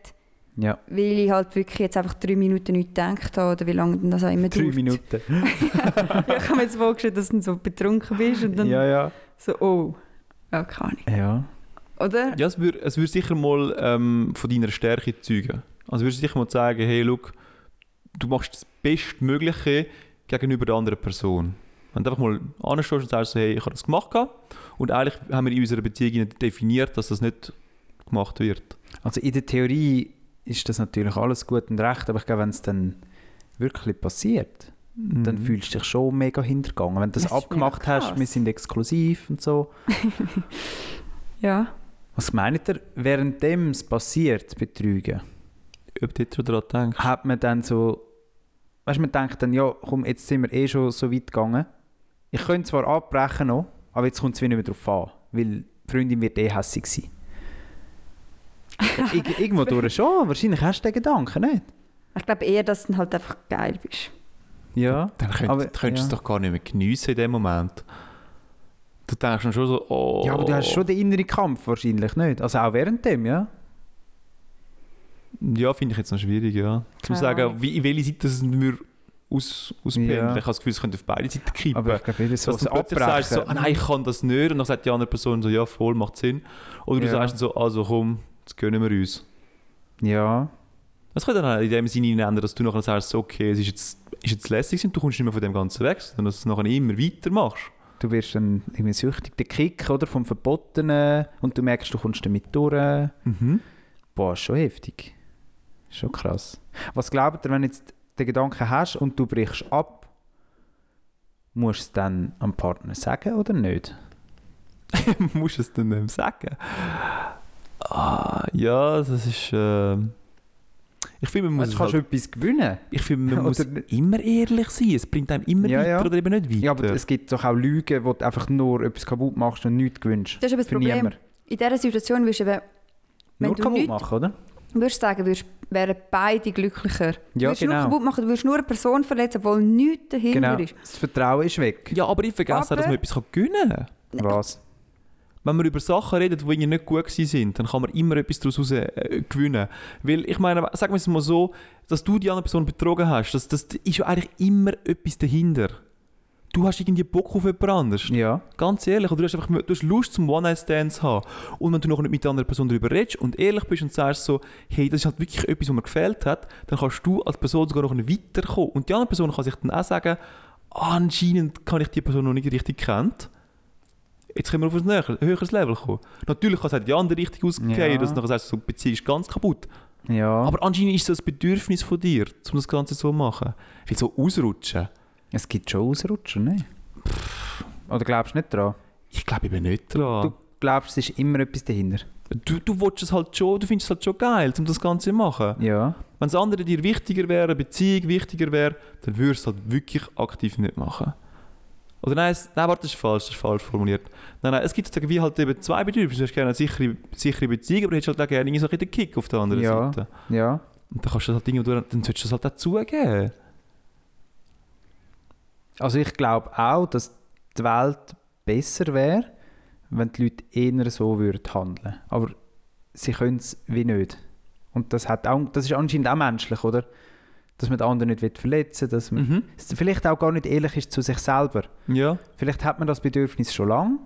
Ja, weil ich halt wirklich jetzt einfach drei Minuten nicht gedacht habe oder wie lange denn das auch immer drei dauert. Minuten. Ja, ich habe mir jetzt vorgestellt, dass du so betrunken bist und dann Ja, ja. so, oh, ja, keine Ahnung. Ja. Oder? Ja, es würde es würd sicher mal ähm, von deiner Stärke zeugen. Also würdest du sicher mal sagen, hey, look, du machst das Bestmögliche gegenüber der anderen Person. Wenn du einfach mal anstehst und sagst, so, hey, ich habe das gemacht und eigentlich haben wir in unserer Beziehung definiert, dass das nicht gemacht wird. Also in der Theorie ist das natürlich alles gut und recht, aber ich glaube, wenn es dann wirklich passiert, dann Mhm. fühlst du dich schon mega hintergangen. Wenn du das, Das abgemacht hast, wir sind exklusiv und so. Ja. Was meint ihr, währenddem es passiert, Betrügen, Ob du jetzt schon daran denkst. hat man dann so, weißt du, man denkt dann, ja, komm, jetzt sind wir eh schon so weit gegangen. Ich könnte zwar abbrechen noch, aber jetzt kommt es wieder nicht mehr drauf an, weil die Freundin wird eh hässig sein. Ir irgendwo durch schon, wahrscheinlich hast du den Gedanken, nicht? Ich glaube eher, dass du dann halt einfach geil bist. Ja. Dann könnt, Aber- könntest du ja. es doch gar nicht mehr geniessen in dem Moment. Du denkst dann schon so, oh. Ja, aber du hast schon den inneren Kampf wahrscheinlich, nicht? Also auch währenddem, ja? Ja, finde ich jetzt noch schwierig, ja. Zu Keine sagen, wie, in welche Seite sind wir aus, auspendeln. Ja. Ich habe das Gefühl, es könnte auf beide Seiten kippen. Aber ich glaube, wieder so dass du plötzlich sagst, so, Abbrechen. ah, nein, ich kann das nicht. Und dann sagt die andere Person so, ja, voll, macht Sinn. Oder du Ja. sagst dann so, also komm, jetzt gönnen wir uns. Ja, Das könnte dann in dem Sinne ändern, dass du nachher sagst, okay, es ist jetzt, ist jetzt lässig und du kommst nicht mehr von dem Ganzen weg, sondern dass du es nachher immer weitermachst. du wirst dann irgendwie süchtig. Der Kick oder, vom Verbotenen und du merkst, du kommst damit durch. Mhm. Boah, ist schon heftig. Schon krass. Was glaubt ihr, wenn du jetzt den Gedanken hast und du brichst ab, musst du es dann am Partner sagen oder nicht? musst du es dann nicht sagen? Ah, ja, das ist... Äh, ich finde, man muss, Also, kannst du halt, etwas gewinnen. ich finde, man Oder muss immer ehrlich sein. Es bringt einem immer Ja, weiter ja. oder eben nicht weiter. Ja, aber es gibt doch auch Lügen, wo du einfach nur etwas kaputt machst und nichts gewünscht. Das ist aber das Für Problem. niemand. In dieser Situation würdest du eben, wenn Nur du kaputt nichts machen, oder? würdest sagen, würdest, wären beide glücklicher. Du Ja, würdest nur genau. kaputt machen, du würdest nur eine Person verletzen, obwohl nichts dahinter Genau. ist. Das Vertrauen ist weg. ja, aber ich vergesse auch, dass Aber- man etwas gewinnen kann. Was? Wenn man über Sachen redet, die irgendwie nicht gut sind, dann kann man immer etwas daraus raus, äh, gewinnen. Weil ich meine, sagen wir es mal so, dass du die andere Person betrogen hast, das, das ist ja eigentlich immer etwas dahinter. Du hast irgendwie Bock auf jemand anderes. Ja. Ganz ehrlich, du hast einfach du hast Lust zum One-Night-Stands zu haben. Und wenn du noch nicht mit der anderen Person darüber redest und ehrlich bist und sagst so, hey, das ist halt wirklich etwas, was mir gefällt hat, dann kannst du als Person sogar noch weiterkommen. Und die andere Person kann sich dann auch sagen, anscheinend kann ich die Person noch nicht richtig kennt. Jetzt können wir auf ein näher- höheres Level kommen. Natürlich kann es auch die andere richtig ausgehen, Ja. dass du sagst, so, die Beziehung ist ganz kaputt. Ja. Aber anscheinend ist das ein Bedürfnis von dir, um das Ganze so zu machen. Wie so ausrutschen. es gibt schon Ausrutscher, ne? Oder glaubst du nicht dran? Ich glaube eben nicht dran. Du glaubst, es ist immer etwas dahinter? Du, du willst es halt schon, du findest es halt schon geil, um das Ganze zu machen. Ja. Wenn das andere dir wichtiger wäre, eine Beziehung wichtiger wäre, dann würdest du es halt wirklich aktiv nicht machen. Oder nein, es, nein, warte, das ist falsch, das ist falsch formuliert. Nein, nein, es gibt sozusagen wie halt eben zwei Bedürfnisse. Du hast gerne eine sichere, sichere Beziehung, aber du hättest halt auch gerne irgendwie so ein bisschen den Kick auf der anderen Ja. Seite. Ja. Und dann kannst du das halt irgendwo, dann solltest du das halt auch zugeben. Also ich glaube auch, dass die Welt besser wäre, wenn die Leute eher so würden handeln. Aber sie können es wie nicht. Und das, hat auch, das ist anscheinend auch menschlich, oder? Dass man den anderen nicht verletzen will, dass man Mhm. vielleicht auch gar nicht ehrlich ist zu sich selber. Ja. Vielleicht hat man das Bedürfnis schon lange,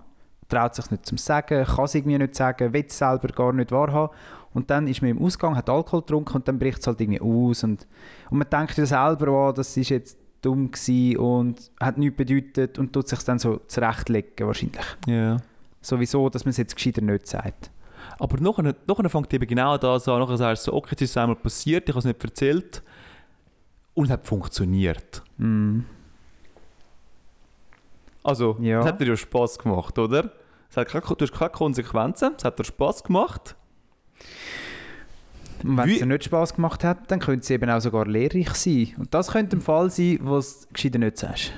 traut sich nicht zum Sagen, kann es irgendwie nicht sagen, will es selber gar nicht wahrhaben. Und dann ist man im Ausgang, hat Alkohol getrunken und dann bricht es halt irgendwie aus. Und, und man denkt ja selber, oh, das ist jetzt dumm gewesen und hat nichts bedeutet und tut sich dann so zurechtlegen wahrscheinlich. ja. Sowieso, dass man es jetzt gescheiter nicht sagt. Aber nachher, nachher fängt eben genau das an. Nachher sagst du so, okay, es ist einmal passiert, ich habe es nicht erzählt. Und es hat funktioniert. Mm. Also, Ja. es hat dir ja Spass gemacht, oder? Es hat keine, du hast keine Konsequenzen, es hat dir Spass gemacht. Und wenn Wie- es dir nicht Spass gemacht hat, dann könnte es eben auch sogar lehrreich sein. Und das könnte ein Fall sein, wo es gescheiter nicht sagst.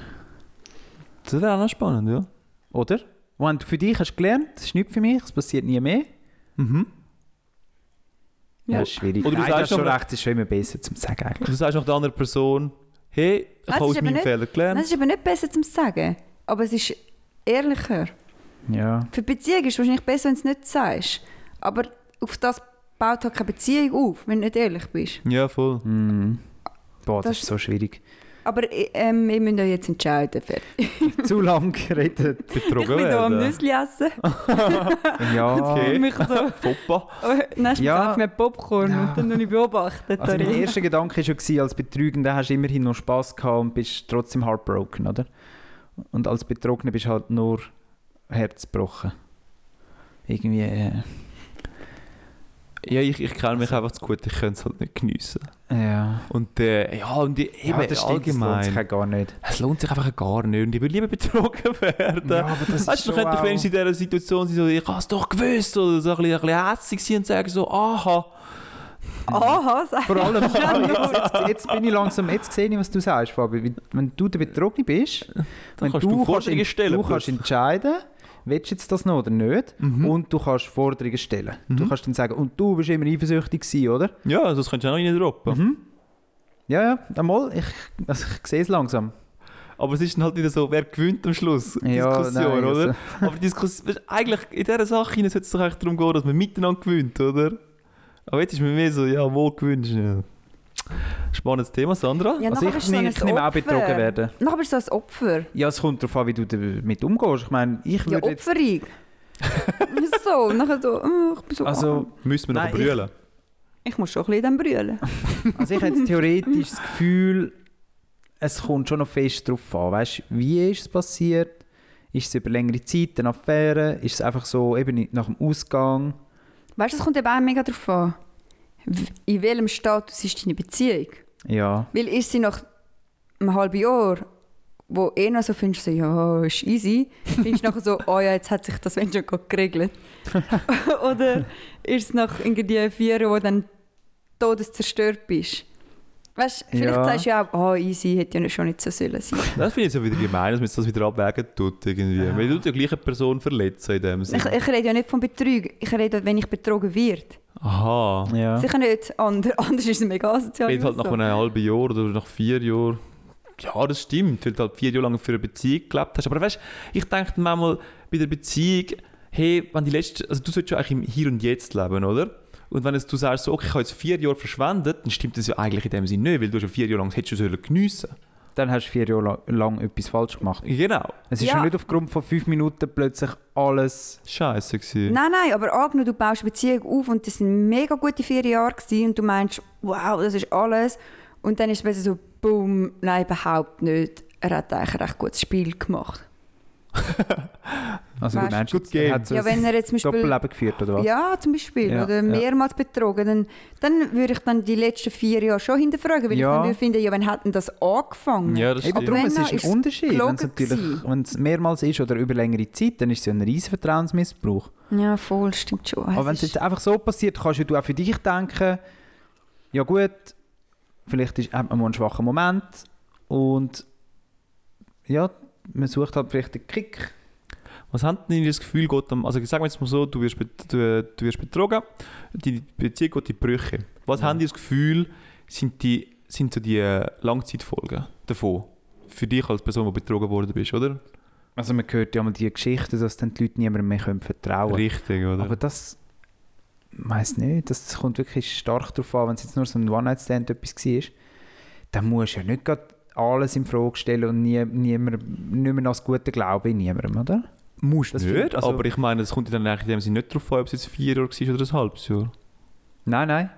Das wäre auch noch spannend, ja. Oder? Wenn du für dich hast gelernt, das ist nicht für mich, es passiert nie mehr. Mhm. Ja, schwierig. Oder du Nein, sagst das ist schon noch- recht, es ist schon immer besser zum sagen eigentlich. Du sagst auch der anderen Person, hey, ich Das habe aus meinem nicht- Fehler Das gelernt. ist aber nicht besser zum Sagen. Aber es ist ehrlicher. Ja. Für Beziehung ist es wahrscheinlich besser, wenn du es nicht sagst. Aber auf das baut halt keine Beziehung auf, wenn du nicht ehrlich bist. Ja, voll. Mm. Boah, das, Das- ist so schwierig. Aber ähm, ihr müsst euch jetzt entscheiden. Zu lang geredet. Betrogen Ich bin hier am. Nüssli essen. Ja. Okay. Mich so, Foppa. oh, dann Ja. mir Popcorn Ja. und dann noch nicht beobachtet. Also mein erster Gedanke war schon, als Betrügender hast du immerhin noch Spass gehabt und bist trotzdem heartbroken, oder? Und als Betrogener bist du halt nur herzgebrochen. Irgendwie, äh, Ja, ich, ich kenne mich einfach zu gut, ich könnte es halt nicht geniessen. Ja. Und äh, ja, und die, eben ja, das stimmt, das lohnt allgemein. sich auch gar nicht. Es lohnt sich einfach gar nicht und ich würde lieber betrogen werden. Ja, aber das weißt du, ist schon könnte auch- wenigstens in dieser Situation sein, so, ich habe es doch gewusst, oder so ein bisschen, ein bisschen hässig sein und sagen so, aha. Aha, sag Vor allem, jetzt, jetzt, jetzt bin ich langsam, jetzt sehe ich, was du sagst, Fabi. Wenn- du der Betrogene bist, wenn kannst du kannst, Forderungen in- stellen du kannst entscheiden, willst du jetzt das noch oder nicht, Mhm. und du kannst Forderungen stellen. Du Mhm. kannst dann sagen, und du bist immer eifersüchtig gewesen, oder? Ja, also das könntest du auch noch reindroppen. Mhm. Ja, ja, einmal, ich, also ich sehe es langsam. Aber es ist dann halt wieder so, wer gewinnt am Schluss? Ja, Diskussion, nein, oder? also- Aber Diskussion, du, eigentlich in dieser Sache sollte es doch eigentlich darum gehen, dass man miteinander gewinnt, oder? Aber jetzt ist man mehr so, ja, wohl gewünscht. Ja. Spannendes Thema, Sandra. Ja, Also ich, du so nehme- ich auch betrogen werden. Nachher bist du so ein Opfer. Ja, es kommt darauf an, wie du damit umgehst. Ich meine, ich Ja, würde jetzt... Opferung. so, nachher so, oh, ich bin so Also, Müssen wir noch Nein, brüllen. Ich muss schon ein bisschen dann brüllen. Also ich habe jetzt theoretisch das Gefühl, es kommt schon noch fest darauf an. Weißt, wie ist es passiert? Ist es über längere Zeit eine Affäre? Ist es einfach so eben nach dem Ausgang? Weißt du, es kommt eben auch mega darauf an. In welchem Status ist deine Beziehung? Ja. Weil ist sie nach einem halben Jahr, wo eh noch so findest, so, ja, ist easy, findest du nachher so, oh ja, jetzt hat sich das wenn schon gerade geregelt. Oder ist es nach irgendwie vier Jahren, wo du dann todeszerstört bist? Weißt du, vielleicht Ja. sagst du ja auch, oh easy, hätte ja schon nicht so sollen sein. Das finde ich so wieder gemein, dass man das wieder abwägen tut. Irgendwie. Weil du die gleiche Person verletzen in dem Ich, Sinne. ich rede ja nicht von Betrügen, ich rede, wenn ich betrogen werde. Aha. ja. Sicher nicht anders, anders ist es mega asozial. Geht halt nach so. einem halben Jahr oder nach vier Jahren. Ja, das stimmt, weil du halt vier Jahre lang für eine Beziehung gelebt hast. Aber weißt du, ich denke manchmal bei der Beziehung, hey, wenn die letzte, also du solltest ja eigentlich im Hier und Jetzt leben, oder? Und wenn es, du sagst, so, okay, ich habe jetzt vier Jahre verschwendet, dann stimmt das ja eigentlich in dem Sinne nicht, weil du hast ja vier Jahre lang, hättest du sollen geniessen Dann hast du vier Jahre lang, etwas falsch gemacht. Genau. Es ist Ja. ja nicht aufgrund von fünf Minuten plötzlich alles... Scheiße gewesen. Nein, nein, aber angenommen, du baust eine Beziehung auf und das sind mega gute vier Jahre gewesen und du meinst, wow, das ist alles. Und dann ist es so, boom, nein, überhaupt nicht. Er hat eigentlich ein recht gutes Spiel gemacht. Also Weißt- du meinst, game. er hat so Ja, wenn er jetzt zum ein Beispiel... Doppelleben geführt, oder was? Ja, zum Beispiel. Ja, oder ja. mehrmals betrogen. Dann, dann würde ich dann die letzten vier Jahre schon hinterfragen, weil Ja. ich dann finden, ja, wann hat denn das angefangen? Ja, das stimmt. darum, es ist ein Unterschied. Wenn es wenn mehrmals ist oder über längere Zeit, dann ist es ja ein riesen Vertrauensmissbrauch. Ja, voll, stimmt schon. Aber wenn es jetzt einfach so passiert, kannst ja du auch für dich denken, ja gut, vielleicht ist, hat man mal einen schwachen Moment und ja, man sucht halt vielleicht den Kick. Was hat denn das Gefühl, geht am, also sagen wir jetzt mal so, du wirst, du, du wirst betrogen, die Beziehung geht in die Brüche. Was Ja. haben die das Gefühl, sind, die, sind so die äh, Langzeitfolgen davon? Für dich als Person, die betrogen worden bist, oder? Also man hört ja mal die Geschichten, dass dann die Leute niemandem mehr können vertrauen können. Richtig, oder? Aber das weiß nicht, das kommt wirklich stark darauf an, wenn es jetzt nur so ein One-Night-Stand etwas war, dann musst du ja nicht gerade alles in Frage stellen und nie, niemand, nicht mehr als guten Glauben in niemandem, oder? musst das nicht, also- aber ich meine, es kommt ja dann eigentlich in dem Sinne nicht darauf an, ob es jetzt vier Jahre war oder ein halbes Jahr. Nein, nein.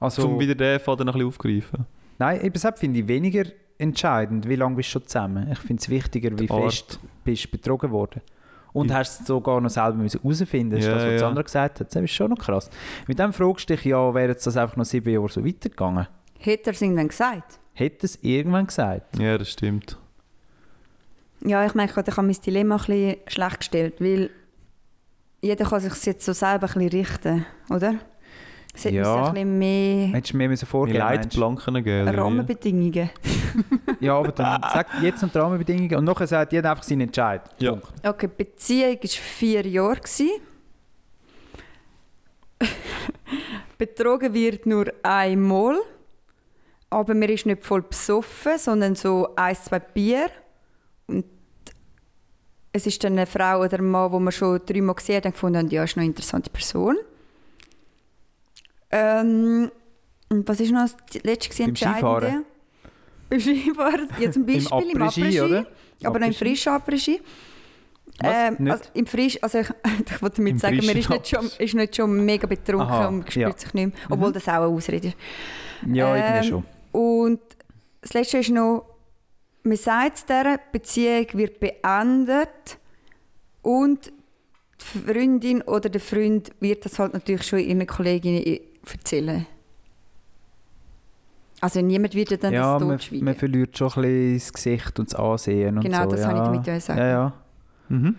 Also, um wieder den Fall dann ein bisschen aufgreifen. nein, eben deshalb finde ich weniger entscheidend, wie lange bist du schon zusammen. Ich finde es wichtiger, wie Art. fest bist du betrogen worden. Und Die- hast es sogar noch selber müssen herausfinden müssen. Das Ja, was ja. Sandra gesagt hat. Das ist schon noch krass. Mit dem fragst du dich ja, wäre das einfach noch sieben Jahre so weitergegangen? Hätte er es irgendwann gesagt? Hätte es irgendwann gesagt? Ja, das stimmt. Ja, ich meine, ich habe mein Dilemma ein bisschen schlecht gestellt, weil jeder kann sich jetzt so selber ein bisschen richten, oder? Es hat Ja. ein bisschen mehr Hättest du müssen Die vorgeben? Leitplanken geben. Rahmenbedingungen. Ja, aber dann sag jetzt noch die Rahmenbedingungen und nachher sagt jeder einfach seinen Entscheid. Ja. Punkt. Okay, Beziehung war vier Jahre. gewesen. Betrogen wird nur einmal. Aber man ist nicht voll besoffen, sondern so ein, zwei Bier. Und es ist dann eine Frau oder ein Mann, wo man schon dreimal gesehen hat und gefunden hat, ja, ist noch eine interessante Person. Ähm, und was ist noch das letzte Beim Entscheidende? Skifahren? Beim Skifahren, ja zum Beispiel im Après-Ski, oder? Aber noch im frischen Après-Ski. Ähm, also im Frisch, also ich, ich wollte damit Im sagen, man ist nicht, schon, ist nicht schon mega betrunken Aha, und spürt ja. Mhm. sich nicht mehr, obwohl das auch eine Ausrede ist. Ja, Ähm, irgendwie schon. Und das Letzte ist noch, man sagt es dieser, die Beziehung wird beendet und die Freundin oder der Freund wird das halt natürlich schon ihren Kolleginnen erzählen. Also niemand wird ja dann ja, das man, totschweigen. man verliert schon ein bisschen das Gesicht und das Ansehen und Genau, so. das ja. wollte ich damit sagen. Ja, ja. Mhm.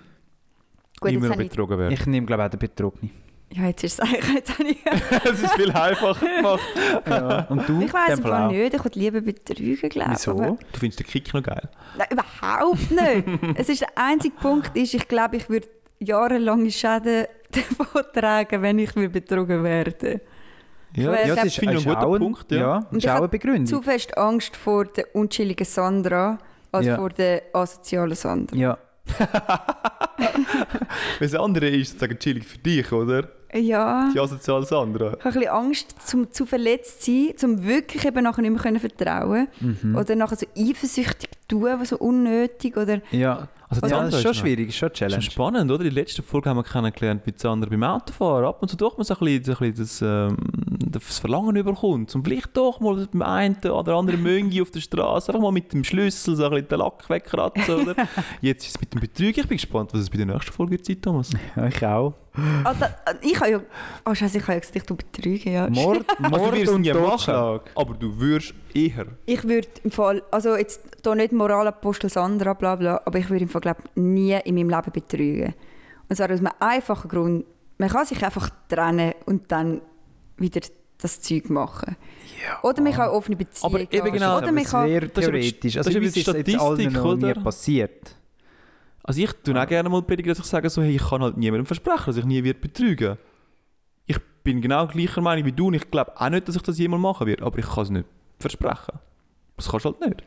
Gut, Immer habe betrogen werden. Ich nehme, glaube ich, auch den Betrogenen. Ja, jetzt ist es eigentlich, jetzt habe ich, Es ist viel einfacher gemacht. Ja. Und du? ich weiß auch. nicht, ich würde lieber betrügen, glaube ich. Wieso? Aber, Du findest den Kick noch geil. nein, überhaupt nicht. es ist der einzige Punkt, ist, ich glaube, ich würde jahrelange Schäden davon tragen, wenn ich betrogen werde. Ja, Ja, das das finde ich ist ein guter ein- Punkt. Ja. Ja, Und ist ich auch hab eine Begründung. Zu fest Angst vor der unchilligen Sandra als Ja. vor der asozialen Sandra. Ja. Das andere ist sozusagen chillig für dich, oder? Ja. Die asoziale Sandra. Ich habe ein bisschen Angst, zum zu verletzt zu sein, zum wirklich eben nachher nicht mehr können vertrauen Mhm. Oder nachher so eifersüchtig tun, was so unnötig oder... Ja. Also ja, das ist schon schwierig, ist schon eine Das ist Challenge. schon spannend, oder? Die letzte Folge haben wir kennengelernt mit Sandra beim Autofahren. Ab und zu doch man so ein bisschen, so ein bisschen das, ähm, das Verlangen überkommt. Und vielleicht doch mal beim einen oder anderen Möngi auf der Straße einfach mal mit dem Schlüssel so ein bisschen den Lack wegkratzen, oder? Jetzt ist es mit dem Betrug. Ich bin gespannt, was es bei der nächsten Folge wird Thomas. Ja, ich auch. Da, ah, ich habe ja... Oh Scheiße, ich habe ja gesagt, ich tu betrügen, ja. Mord, Also du Mord wirst es und nie machen, Totschlag. aber du würdest eher. Ich würde im Fall... Also jetzt hier nicht Moralapostel Sandra, bla bla, aber ich würde im Fall, glaube nie in meinem Leben betrügen. Und zwar aus einem einfachen Grund. Man kann sich einfach trennen und dann wieder das Zeug machen. Oder man kann offene Beziehungen Aber eben haben. genau, Oder man kann... sehr das ist theoretisch. das Also ist aber uns die ist jetzt Statistik, noch nie oder? passiert. Also ich tue auch gerne mal predigen, dass ich sage so, hey, ich kann halt niemandem versprechen, dass ich nie wird betrügen. Ich bin genau gleicher Meinung wie du und ich glaube auch nicht, dass ich das jemals machen werde, aber ich kann es nicht versprechen. Das kannst du halt nicht.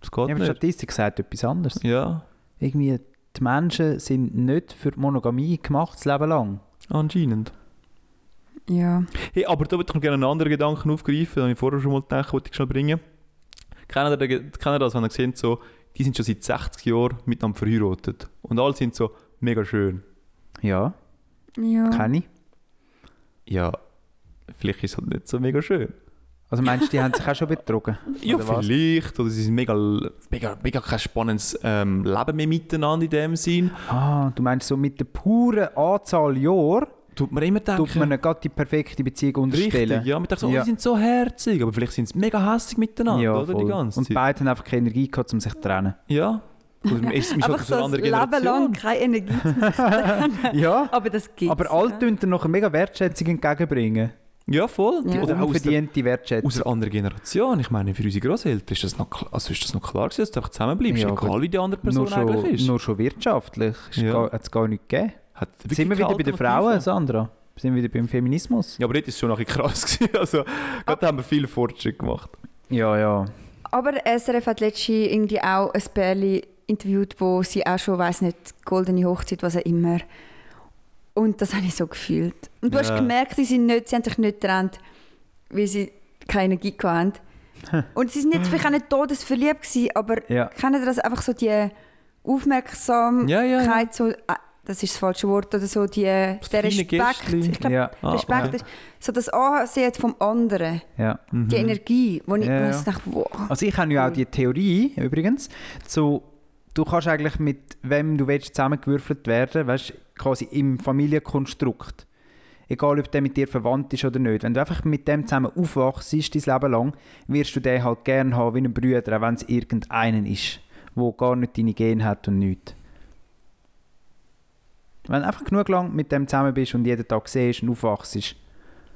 Das geht Ja, aber die nicht. Statistik sagt etwas anderes. Ja, Irgendwie, die Menschen sind nicht für die Monogamie gemacht, das Leben lang. anscheinend. Ja. Hey, aber da würde ich noch gerne einen anderen Gedanken aufgreifen, den ich vorher schon mal gedacht, wollte ich schnell bringen. Kennt ihr, den- kennt ihr das, wenn ihr seht, so, die sind schon seit 60 Jahren miteinander verheiratet und alle sind so mega schön. Ja, Ja. kenne ich. Ja, vielleicht ist es halt nicht so mega schön. Also meinst du, die haben sich auch schon betrogen? Ja, Oder was? vielleicht. Oder sie sind mega, mega, mega kein spannendes ähm, Leben mehr miteinander in dem Sinn. Ah, du meinst so mit der puren Anzahl Jahre Tut man immer denken, tut man ihnen gerade die perfekte Beziehung unterstellen. richtig, ja. Man denkt so, oh, Ja. die sind so herzig, aber vielleicht sind sie mega hässlich miteinander, Ja, oder? voll. Die ganze Und Zeit. beide haben einfach keine Energie gehabt, um sich zu trennen. Ja. Man ist, halt Einfach so anderen das Leben lang Generation. keine Energie. Ja, aber das gibt aber alle tun dir noch eine mega Wertschätzung entgegenbringen. Ja, voll. Ja. Oder auch aus, der, Unverdiente Wertschätzung. aus einer anderen Generation. Ich meine, für unsere Großeltern ist das noch, also ist das noch klar gewesen, dass du einfach zusammenbleibst, Ja, egal wie die andere Person nur, eigentlich schon, ist. nur schon wirtschaftlich Ja. hat es gar nicht gegeben. Hat Jetzt sind wir wieder bei den Frauen. Sandra. Sind wir wieder beim Feminismus. Ja, aber dort ist es schon noch krass gewesen. Also, gerade haben wir viel Fortschritt gemacht. Ja, ja. Aber SRF hat letztens irgendwie auch ein Pärchen interviewt, wo sie auch schon, weiß nicht, goldene Hochzeit, was auch immer. Und das habe ich so gefühlt. Und du hast Ja. gemerkt, sie, sind nicht, sie haben sich nicht getrennt, weil sie keine Energie hatten. Und sie sind jetzt vielleicht auch nicht todesverliebt gewesen, aber Ja. kennen das einfach so die Aufmerksamkeit, Ja, ja, so, ah, das ist das falsche Wort, oder so die, der Respekt. Gästchen. Ich glaube, Ah, Respekt ist so das Ansehen vom anderen. Mhm. die Energie, wo ich ja. dachte, wow. Also ich habe ja auch die Theorie übrigens, so, du kannst eigentlich mit wem du willst zusammengewürfelt werden, weißt quasi im Familienkonstrukt. Egal, ob der mit dir verwandt ist oder nicht. Wenn du einfach mit dem zusammen aufwachst, dein Leben lang, wirst du den halt gerne haben wie einen Bruder, auch wenn es irgendeinen ist, wo gar nicht deine Gene hat und nichts. Wenn du einfach genug lang mit dem zusammen bist und jeden Tag siehst und aufwachst,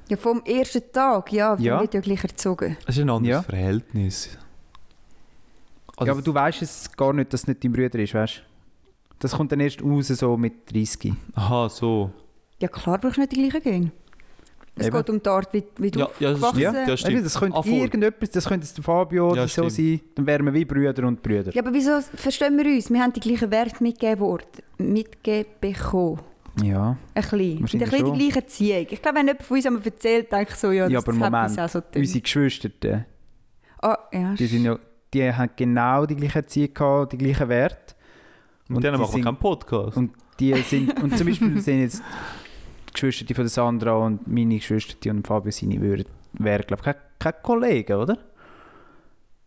Ja, vom ersten Tag, ja, Ja. ja. wird ja gleich erzogen. Es ist ein anderes Ja. Verhältnis. Also, ja, aber du weißt es gar nicht, dass es nicht dein Bruder ist, weißt du? Das kommt dann erst raus, so mit 30. Aha, so. Ja, klar brauchst du nicht die gleichen Gene. Es Eben. geht um die Art, wie, wie du Ja, ja, das stimmt. Ja, stimmt. Weißt du, das könnte Ah, voll. irgendetwas, das könnte der Fabio Ja, oder so stimmt. sein, dann wären wir wie Brüder und Brüder. Ja, aber wieso verstehen wir uns? Wir haben die gleichen Werte mitgegeben worden. Mitgegeben bekommen. Ja, Ein bisschen. Ein bisschen die gleiche Erziehung. Ich glaube, wenn jemand von uns einmal erzählt, denke ich so, ja, ja das aber hat Moment, unsere Geschwister, Ah, ja, die, sind ja, die haben genau die gleiche Erziehung gehabt, die gleichen Werte. Mit Und denen die machen wir sind- keinen Podcast. Und die sind, und zum Beispiel sind jetzt die Geschwister von der Sandra und meine Geschwister die und Fabio seine würden, wären, glaube ich, keine, keine Kollegen, oder?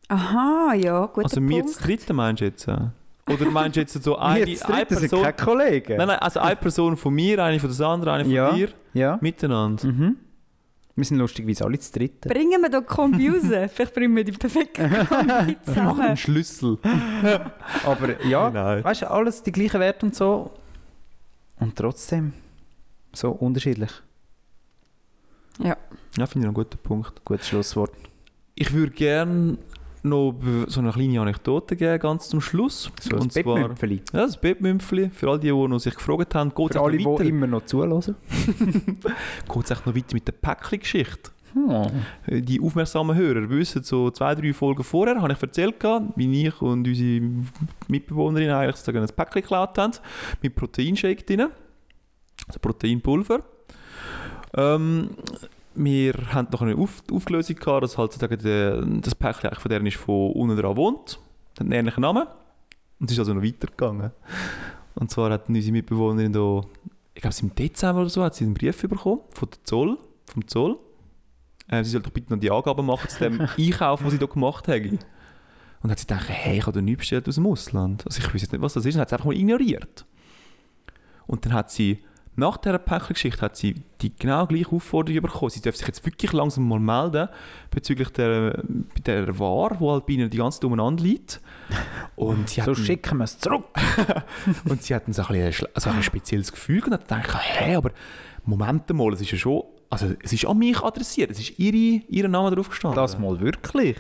Aha, ja, guter also wir das dritte meinst du jetzt? Oder meinst du jetzt so eine, Wir zu eine dritt sind Person? keine Kollegen. Nein, nein, also eine Person von mir, eine von der Sandra, eine von Ja. dir, Ja. miteinander. Mhm. Wir sind lustigerweise alle zu dritten. Bringen wir doch Kombi raus. Vielleicht bringen wir die perfekte Kombi Machen zusammen. einen Schlüssel. Aber ja, Nein. weißt du, alles die gleichen Werte und so. Und trotzdem so unterschiedlich. Ja, finde ich noch einen guten Punkt. Gutes Schlusswort. Ich würde gerne noch so eine kleine Anekdote geben, ganz zum Schluss. So Und zwar, ja, das Bettmümpfeli, für all die, die noch sich gefragt haben, geht es alle, weiter, die immer noch zuhören. geht's echt noch weiter mit der Päckchen-Geschichte. Hm. Die aufmerksamen Hörer wissen, so zwei, drei Folgen vorher habe ich erzählt, wie ich und unsere Mitbewohnerin eigentlich sozusagen ein Päckchen geklaut haben, mit Proteinshake drin, also Proteinpulver. Ähm, wir haben noch eine Auf Auflösung gehabt, dass halt sozusagen der, das Päckchen von der ist von unten dran wohnt, hat einen ähnlichen Namen und es ist also noch weitergegangen. Und zwar hat unsere Mitbewohnerin da, ich glaube, im Dezember oder so, hat sie einen Brief bekommen von der Zoll, vom Zoll. Äh, sie soll doch bitte noch die Angaben machen zu dem Einkauf, den sie da gemacht haben. Und hat sie gedacht, hey, ich habe da nichts bestellt aus dem Ausland. Also ich weiß jetzt nicht, was das ist. Und hat es einfach mal ignoriert. Und dann hat sie, nach dieser Päckchen-Geschichte, hat sie die genau gleiche Aufforderung bekommen. Sie darf sich jetzt wirklich langsam mal melden bezüglich der, der Ware, die halt bei ihnen die ganze Zeit umeinander liegt. Und sie So hat schicken wir es zurück. und sie hatten so ein, bisschen also ein spezielles Gefühl und hat gedacht, hey, aber Moment mal, es ist ja schon, also es ist an mich adressiert, es ist ihre, ihr Name drauf gestanden. Das mal wirklich.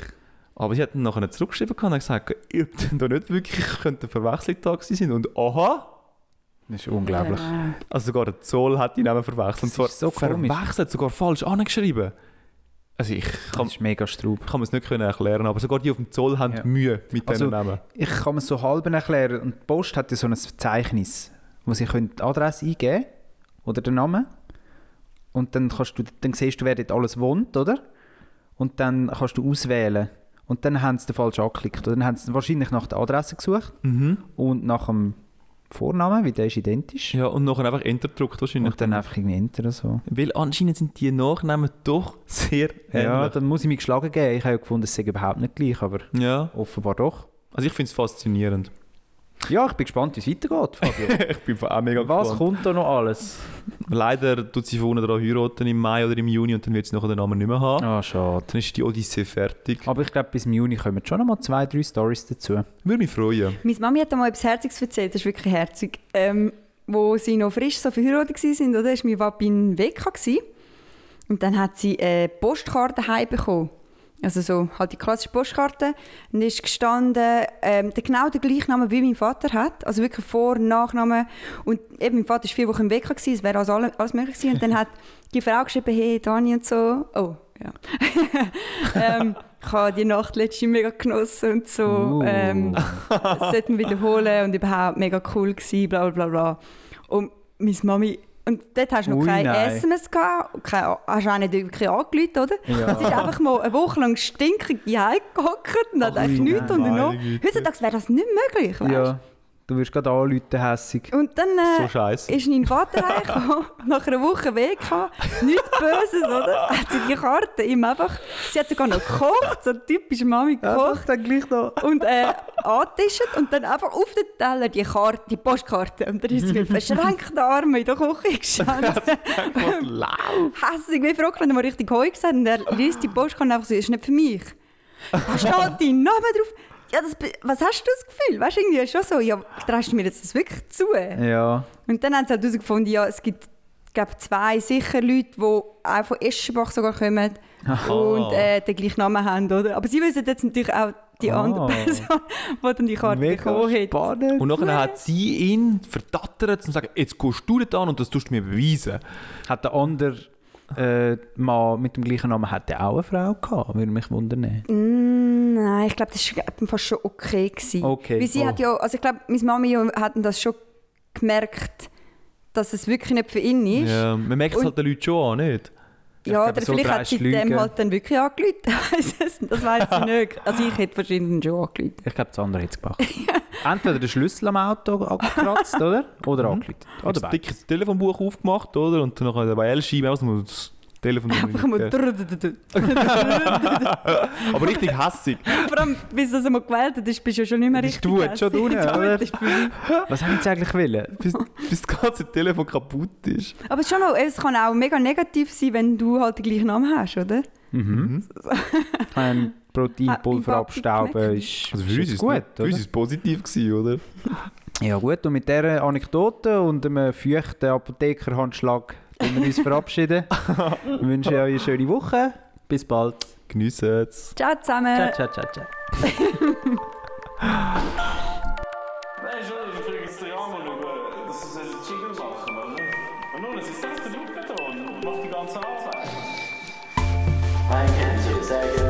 Aber sie hatten nachher zurückgeschrieben und gesagt, ob denn da nicht wirklich könnte eine Verwechslung da gewesen sein und aha, Das ist unglaublich. Äh, also sogar der Zoll hat die Namen verwechselt. Und Das zwar ist so verwechselt, sogar falsch angeschrieben. Also ich kann, Das ist mega straub. kann mir es nicht können erklären, aber sogar die auf dem Zoll haben Ja. Mühe mit Also, diesen Namen. Ich kann mir so halb erklären. Und die Post hat ja so ein Verzeichnis, wo sie können die Adresse eingeben oder den Namen. Und dann, kannst du, dann siehst du, wer dort alles wohnt, oder? Und dann kannst du auswählen. Und dann haben sie den falsch angeklickt. Oder dann haben sie wahrscheinlich nach der Adresse gesucht Mhm. und nach dem Vornamen, weil der ist identisch. Ja, und nachher einfach Enter gedrückt wahrscheinlich. Und dann einfach irgendwie Enter oder so. Weil anscheinend sind die Nachnamen doch sehr Ja, ähnlich. dann muss ich mich geschlagen geben. Ich habe ja gefunden, es sei überhaupt nicht gleich, aber Ja, offenbar doch. also ich finde es faszinierend. Ja, ich bin gespannt, wie es weitergeht, Fabio. ich bin auch mega Was gespannt. kommt da noch alles? Leider tut sie vorne dran heiraten im Mai oder im Juni und dann wird sie nachher den Namen nicht mehr haben. Ah, schade. Dann ist die Odyssee fertig. Aber ich glaube, bis im Juni kommen schon noch mal zwei, drei Stories dazu. Würde mich freuen. Meine Mami hat einmal etwas Herziges erzählt, das ist wirklich herzig. Ähm, wo sie noch frisch so verheiratet waren, oder? war mein Papi in gewesen. Und dann hat sie eine Postkarte heimbekommen. Also so halt die klassische Postkarte. Und ist gestanden, ähm, der genau der gleiche Name wie mein Vater hat. Also wirklich Vor- und Nachname. Und eben, mein Vater war vier Wochen im gewesen, es wäre also alles, alles möglich gewesen. Und dann hat die Frau geschrieben, hey, Dani und so. Oh, ja. ähm, ich habe die Nacht letzte mega genossen und so. Uh. Ähm, das sollten wiederholen und überhaupt mega cool gewesen, bla bla bla bla. Und meine Mami, und dort hast du noch Ui, kein nein. SMS gehabt, und kein, hast auch nicht wirklich angerufen, oder? Ja. Sie ist einfach mal eine Woche lang stinkig heimgehockt und hat eigentlich nichts. Meine Güte. Heutzutage wäre das nicht möglich, weißt? Ja, du wirst gerade anrufen, hässig. Und dann äh, So ist mein Vater heimgekommen, nach einer Woche weg nichts Böses, oder? Hat sie die Karte ihm einfach, sie hat sogar noch gekocht, so typisch Mami gekocht. dann gleich noch. und äh, angetischt und dann einfach auf den Teller die, Karte, die Postkarte. Und dann ist sie mit verschränkten Armen in der Küche gestanden. Hässig wie verrückt, und dann mal richtig heu gesagt und er liest die Postkarte einfach so, ist nicht für mich. Da steht dein Name drauf. Ja, das, was hast du das Gefühl? Weißt du, irgendwie ist schon so, ja, traust du mir jetzt das wirklich zu? Ja. Und dann haben sie halt herausgefunden, ja, es gibt glaube, zwei sicher Leute, die auch von Eschenbach sogar kommen und äh, den gleichen Namen haben, oder? Aber sie wissen jetzt natürlich auch die Ah. andere Person, die dann die Karte Mega bekommen hat. spannend. Und nachher hat sie ihn verdattert und gesagt, jetzt gehst du dort an und das tust du mir beweisen. Hat der andere äh, Mann mit dem gleichen Namen hat der auch eine Frau gehabt? Würde mich wundern. Mm, nein, ich glaube, das war fast schon okay. Gewesen. Okay, Weil sie oh. hat ja, also ich glaube, meine Mami hat das schon gemerkt, dass es wirklich nicht für ihn ist. Ja, man merkt es halt den Leuten schon an, nicht? Glaube, oder so vielleicht hat sie lügen. dem halt dann wirklich nicht, das weiß ich nicht. Also ich hätte wahrscheinlich schon angerufen. Ich glaube, das andere hat es gemacht. Entweder den Schlüssel am Auto angekratzt, oder? Oder angerufen. Oder Oder ein dickes Telefonbuch aufgemacht, oder? Und dann nachher bei L-Scheibe aus Telefon Einfach mal. Aber richtig hässig. Vor allem, bis das einmal gewählt hast, bist du ja schon nicht mehr richtig. tut schon unten, oder? Was haben sie eigentlich wollen? bis, bis das ganze Telefon kaputt ist. Aber schon noch, es kann auch mega negativ sein, wenn du halt den gleichen Namen hast, oder? Mhm. Ein Proteinpulver abstauben ist, Also ist für uns jetzt gut, für uns ist es positiv gewesen, oder? Ja gut, und mit dieser Anekdote und einem feuchten Apothekerhandschlag tun wir uns verabschieden. Wir wünschen euch eine schöne Woche. Bis bald. Geniessen es. Ciao zusammen. Ciao, ciao, ciao, ciao. Nein, schon, ich frage jetzt den Jan mal über, dass sie einen Jingle machen, oder? Und nun, sie setzt den Luke da und macht die ganze Arbeit. I can